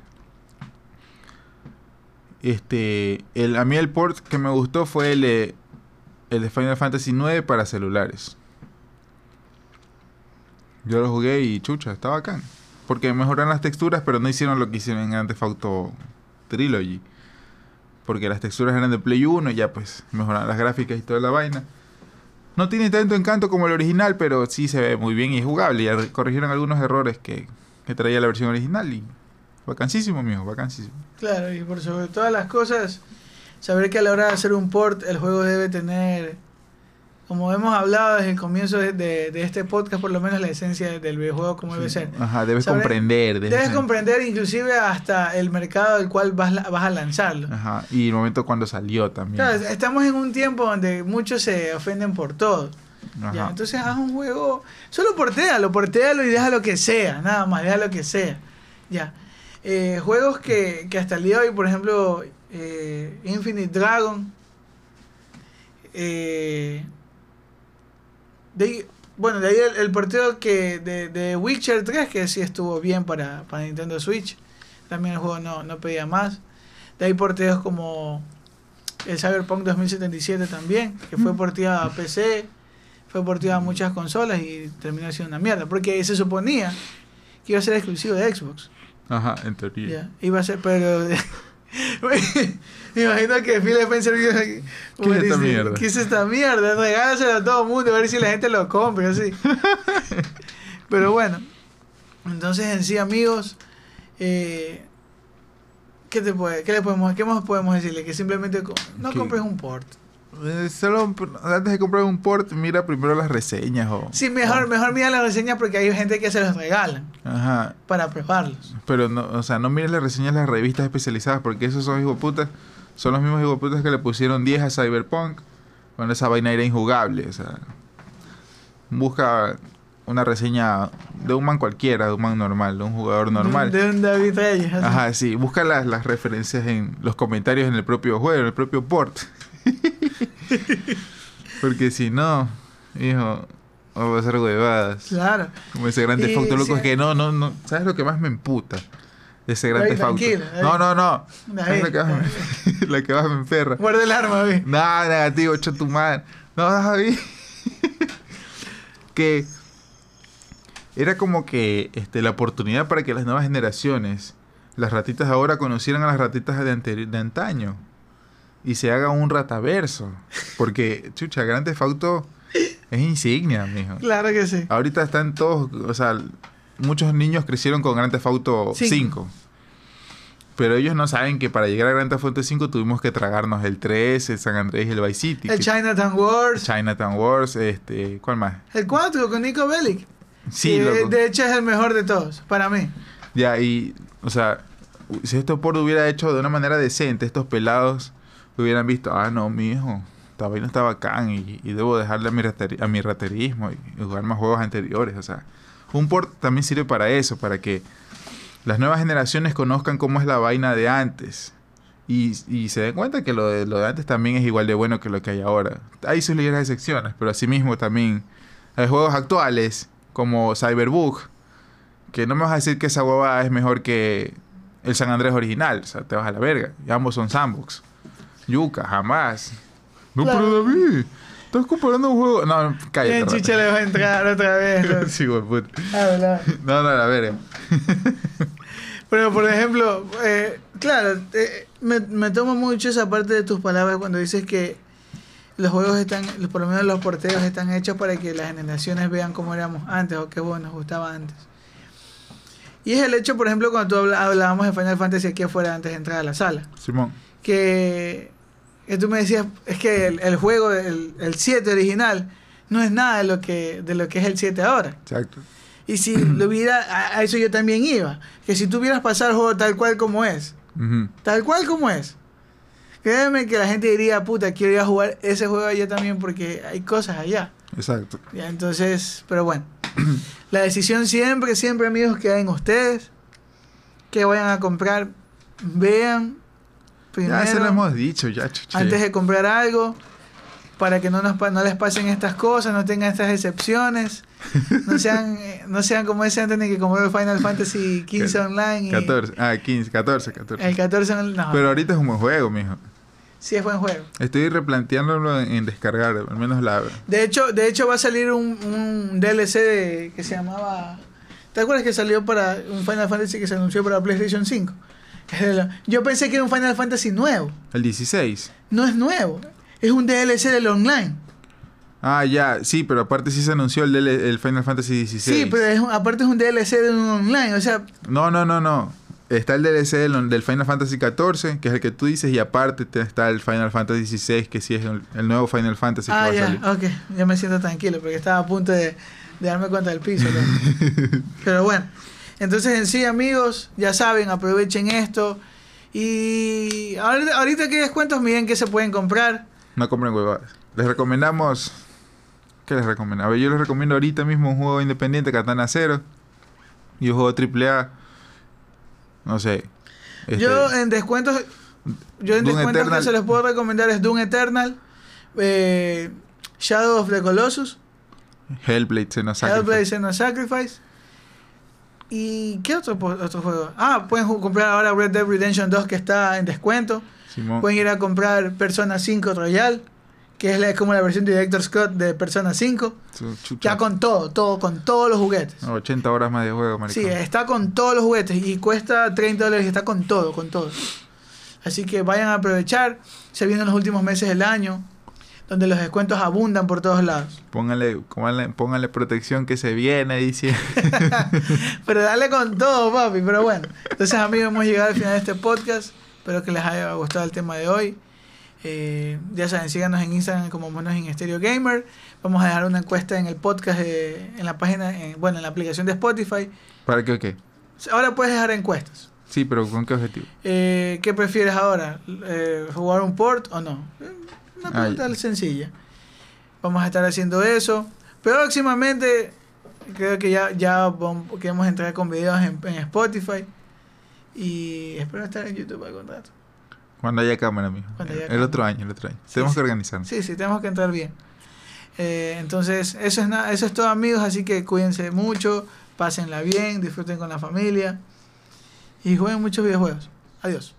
S2: Este, el, a mí el port que me gustó fue el de, el de Final Fantasy IX para celulares. Yo lo jugué y chucha, está bacán. Porque mejoraron las texturas, pero no hicieron lo que hicieron en Grand Theft Trilogy. Porque las texturas eran de Play 1 y ya pues mejoraron las gráficas y toda la vaina. No tiene tanto encanto como el original, pero sí se ve muy bien y es jugable. Y ar- corrigieron algunos errores que, que traía la versión original y vacancísimo, mijo, vacancísimo.
S1: Claro, y por sobre todas las cosas, saber que a la hora de hacer un port, el juego debe tener como hemos hablado desde el comienzo de, de- de este podcast, por lo menos la esencia del videojuego como debe ser.
S2: Ajá, debes comprender.
S1: Debes comprender inclusive hasta el mercado al cual vas, vas a lanzarlo.
S2: Ajá, y el momento cuando salió también.
S1: Claro, estamos en un tiempo donde muchos se ofenden por todo. Ya, entonces haz un juego, solo portéalo, portéalo y deja lo que sea, nada más, deja lo que sea. Ya. Eh, juegos que, que hasta el día de hoy, por ejemplo, eh, Infinite Dragon, eh, de ahí- bueno, de ahí el, el porteo que de, de Witcher 3, que sí estuvo bien para, para Nintendo Switch, también el juego no, no pedía más. De ahí porteos como el Cyberpunk 2077 también, que fue porteado a PC, fue porteado a muchas consolas y terminó siendo una mierda, porque se suponía que iba a ser exclusivo de Xbox.
S2: Ajá, en teoría.
S1: Ya, iba a ser, pero... Me imagino que Phil Spencer dijo,
S2: ¿Qué es esta mierda?
S1: ¿Qué es esta mierda? Regálaselo a todo el mundo, a ver si la gente lo compra, así. pero bueno, entonces en sí, amigos, eh, ¿qué, te puede, qué, le podemos, ¿qué más podemos decirle? Que simplemente no compres un port.
S2: Eh, solo antes de comprar un port, mira primero las reseñas o.
S1: Sí, mejor,
S2: o-
S1: mejor mira las reseñas porque hay gente que se los regalan
S2: Ajá.
S1: para probarlos.
S2: Pero no, o sea, no mires las reseñas de las revistas especializadas porque esos son hijueputas. Son los mismos hijueputas que le pusieron 10 a Cyberpunk cuando esa vaina era injugable. O sea, busca una reseña de un man cualquiera, de un man normal, de un jugador normal.
S1: De, un David Reyes.
S2: Ajá, sí, busca las, las referencias en los comentarios en el propio juego, en el propio port. Porque si no, hijo, vamos a hacer huevadas.
S1: Claro.
S2: Como ese gran
S1: Y
S2: Theft loco,
S1: sí.
S2: es que no, no, no. ¿Sabes lo que más me emputa? de Ese gran
S1: Ey,
S2: Theft Auto.
S1: tranquilo, ey.
S2: No, no, no. ¿Sabes lo que más me, lo que más me emperra?
S1: Guarda el arma, vi.
S2: No, negativo, hecho tu madre. No, Javi. que era como que este, la oportunidad para que las nuevas generaciones, las ratitas ahora conocieran a las ratitas de, de antaño. Y se haga un rataverso. Porque, chucha, Grand Theft Auto es insignia, mijo.
S1: Claro que sí.
S2: Ahorita están todos, o sea, muchos niños crecieron con Grand Theft Auto
S1: Cinco.
S2: 5. Pero ellos no saben que para llegar a Grand Theft Auto 5 tuvimos que tragarnos el 3, el San Andrés y el Vice City.
S1: El Chinatown Wars.
S2: Chinatown Wars, este, ¿cuál más?
S1: El 4 con Nico Bellic.
S2: Sí, loco.
S1: De hecho es el mejor de todos, para mí.
S2: Ya, y, o sea, si esto por hubiera hecho de una manera decente, estos pelados hubieran visto, ah, no, mi hijo, esta vaina está bacán y, debo dejarle a mi, raterismo y, jugar más juegos anteriores. O sea, un port también sirve para eso, para que las nuevas generaciones conozcan cómo es la vaina de antes. Y, se den cuenta que lo de, antes también es igual de bueno que lo que hay ahora. Hay sus ligeras excepciones, pero asimismo también hay juegos actuales como Cyberbug, que no me vas a decir que esa hueva es mejor que el San Andrés original. O sea, te vas a la verga. Y ambos son sandbox. Yuca, jamás. No,
S1: Claro.
S2: pero David, estás comparando un juego. No, cállate.
S1: Bien. Chicha le va a entrar otra vez. ¿no?
S2: sí, güey, puta.
S1: Habla.
S2: No, no, la verga.
S1: Pero, por ejemplo, eh, claro, eh, me, me tomo mucho esa parte de tus palabras cuando dices que los juegos están, por lo menos los porteos están hechos para que las generaciones vean cómo éramos antes o qué juego nos gustaba antes. Y es el hecho, por ejemplo, cuando tú hablábamos de Final Fantasy aquí afuera antes de entrar a la sala.
S2: Simón.
S1: que, que tú me decías, es que el, el juego, el, el 7 original, no es nada de lo que, de lo que es el 7 ahora.
S2: Exacto.
S1: Y si lo hubiera, a, a eso yo también iba, que si tú hubieras pasado el juego tal cual como es, tal cual como es, créeme que la gente diría, puta, quiero ir a jugar ese juego allá también porque hay cosas allá.
S2: Exacto.
S1: Ya, entonces, pero bueno, la decisión siempre, siempre amigos, queda en ustedes, que vayan a comprar, vean primero
S2: Ya se lo hemos dicho, ya, chuche.
S1: antes de comprar algo para que no nos no les pasen estas cosas, no tengan estas excepciones, no sean no sean como ese antes de que compró el Final Fantasy 15
S2: Que-
S1: online y
S2: 14. Ah, 15, 14, 14.
S1: el 14 on- no,
S2: Pero ahorita es un buen juego, mijo.
S1: sí es buen juego.
S2: Estoy replanteándolo en, en descargar, al menos la.
S1: De hecho, de hecho va a salir un, un DLC de- que se llamaba ¿Te acuerdas que salió para un Final Fantasy que se anunció para PlayStation 5? Yo pensé que era un Final Fantasy nuevo.
S2: El 16.
S1: No es nuevo. Es un DLC del online.
S2: Ah, ya, sí, pero aparte sí se anunció el, DL el Final Fantasy 16.
S1: Sí, pero es un- aparte es un DLC de un online. O sea,
S2: No, no, no, no. está el DLC del, del Final Fantasy XIV, que es el que tú dices, y aparte te- está el Final Fantasy XVI, que sí es el, el nuevo Final Fantasy
S1: ah,
S2: que va a salir.
S1: ok. Ya me siento tranquilo porque estaba a punto de, de darme cuenta del piso. Pero bueno, entonces en sí, amigos, ya saben, aprovechen esto. Y ahorita, ahorita que descuentos, miren que se pueden comprar.
S2: No compren huevadas. Les recomendamos. ¿Qué les recomiendo? A ver, yo les recomiendo ahorita mismo un juego independiente, Katana Zero. Y un juego AAA. No sé. este,
S1: Yo en descuentos, yo en
S2: Doom
S1: descuentos
S2: Eternal.
S1: que se les puedo recomendar es Doom Eternal, eh, Shadow of the Colossus,
S2: Hellblade Xenosacrifice.
S1: Hellblade Senua Sacrifice. ¿Y qué otro, otro juego? Ah, pueden comprar ahora Red Dead Redemption 2 que está en descuento.
S2: Simón.
S1: Pueden ir a comprar Persona 5 Royal, que es la- como la versión Director Scott de Persona 5.
S2: Su chucha.
S1: Ya con todo, todo, con todos los juguetes.
S2: 80 horas más de juego, maricón.
S1: Sí, está con todos los juguetes y cuesta 30 dólares y está con todo, con todo. Así que vayan a aprovechar. Se vienen los últimos meses del año, donde los descuentos abundan por todos lados.
S2: Pónganle, pónganle, pónganle protección que se viene, dice.
S1: Pero dale con todo, papi. Pero bueno, entonces amigos, hemos llegado al final de este podcast. Espero que les haya gustado el tema de hoy. Eh, ya saben, síganos en Instagram como Monos en Stereo Gamer. Vamos a dejar una encuesta en el podcast, de- en la página, en- bueno, en la aplicación de Spotify.
S2: ¿Para qué o qué?
S1: Ahora puedes dejar encuestas.
S2: Sí, pero ¿con qué objetivo?
S1: Eh, ¿Qué prefieres ahora? Eh, ¿Jugar un port o no? Una pregunta sencilla. Vamos a estar haciendo eso. Próximamente, creo que ya, ya queremos entrar con videos en, en Spotify. Y espero estar en YouTube algún rato.
S2: Cuando haya cámara, mijo.
S1: Haya
S2: el
S1: cámara.
S2: otro año, el otro año.
S1: Sí,
S2: Tenemos
S1: sí.
S2: que organizarnos.
S1: Sí, sí, tenemos que entrar bien. Eh, entonces, eso es, nada eso es todo, amigos. Así que cuídense mucho, pásenla bien, disfruten con la familia y jueguen muchos videojuegos. Adiós.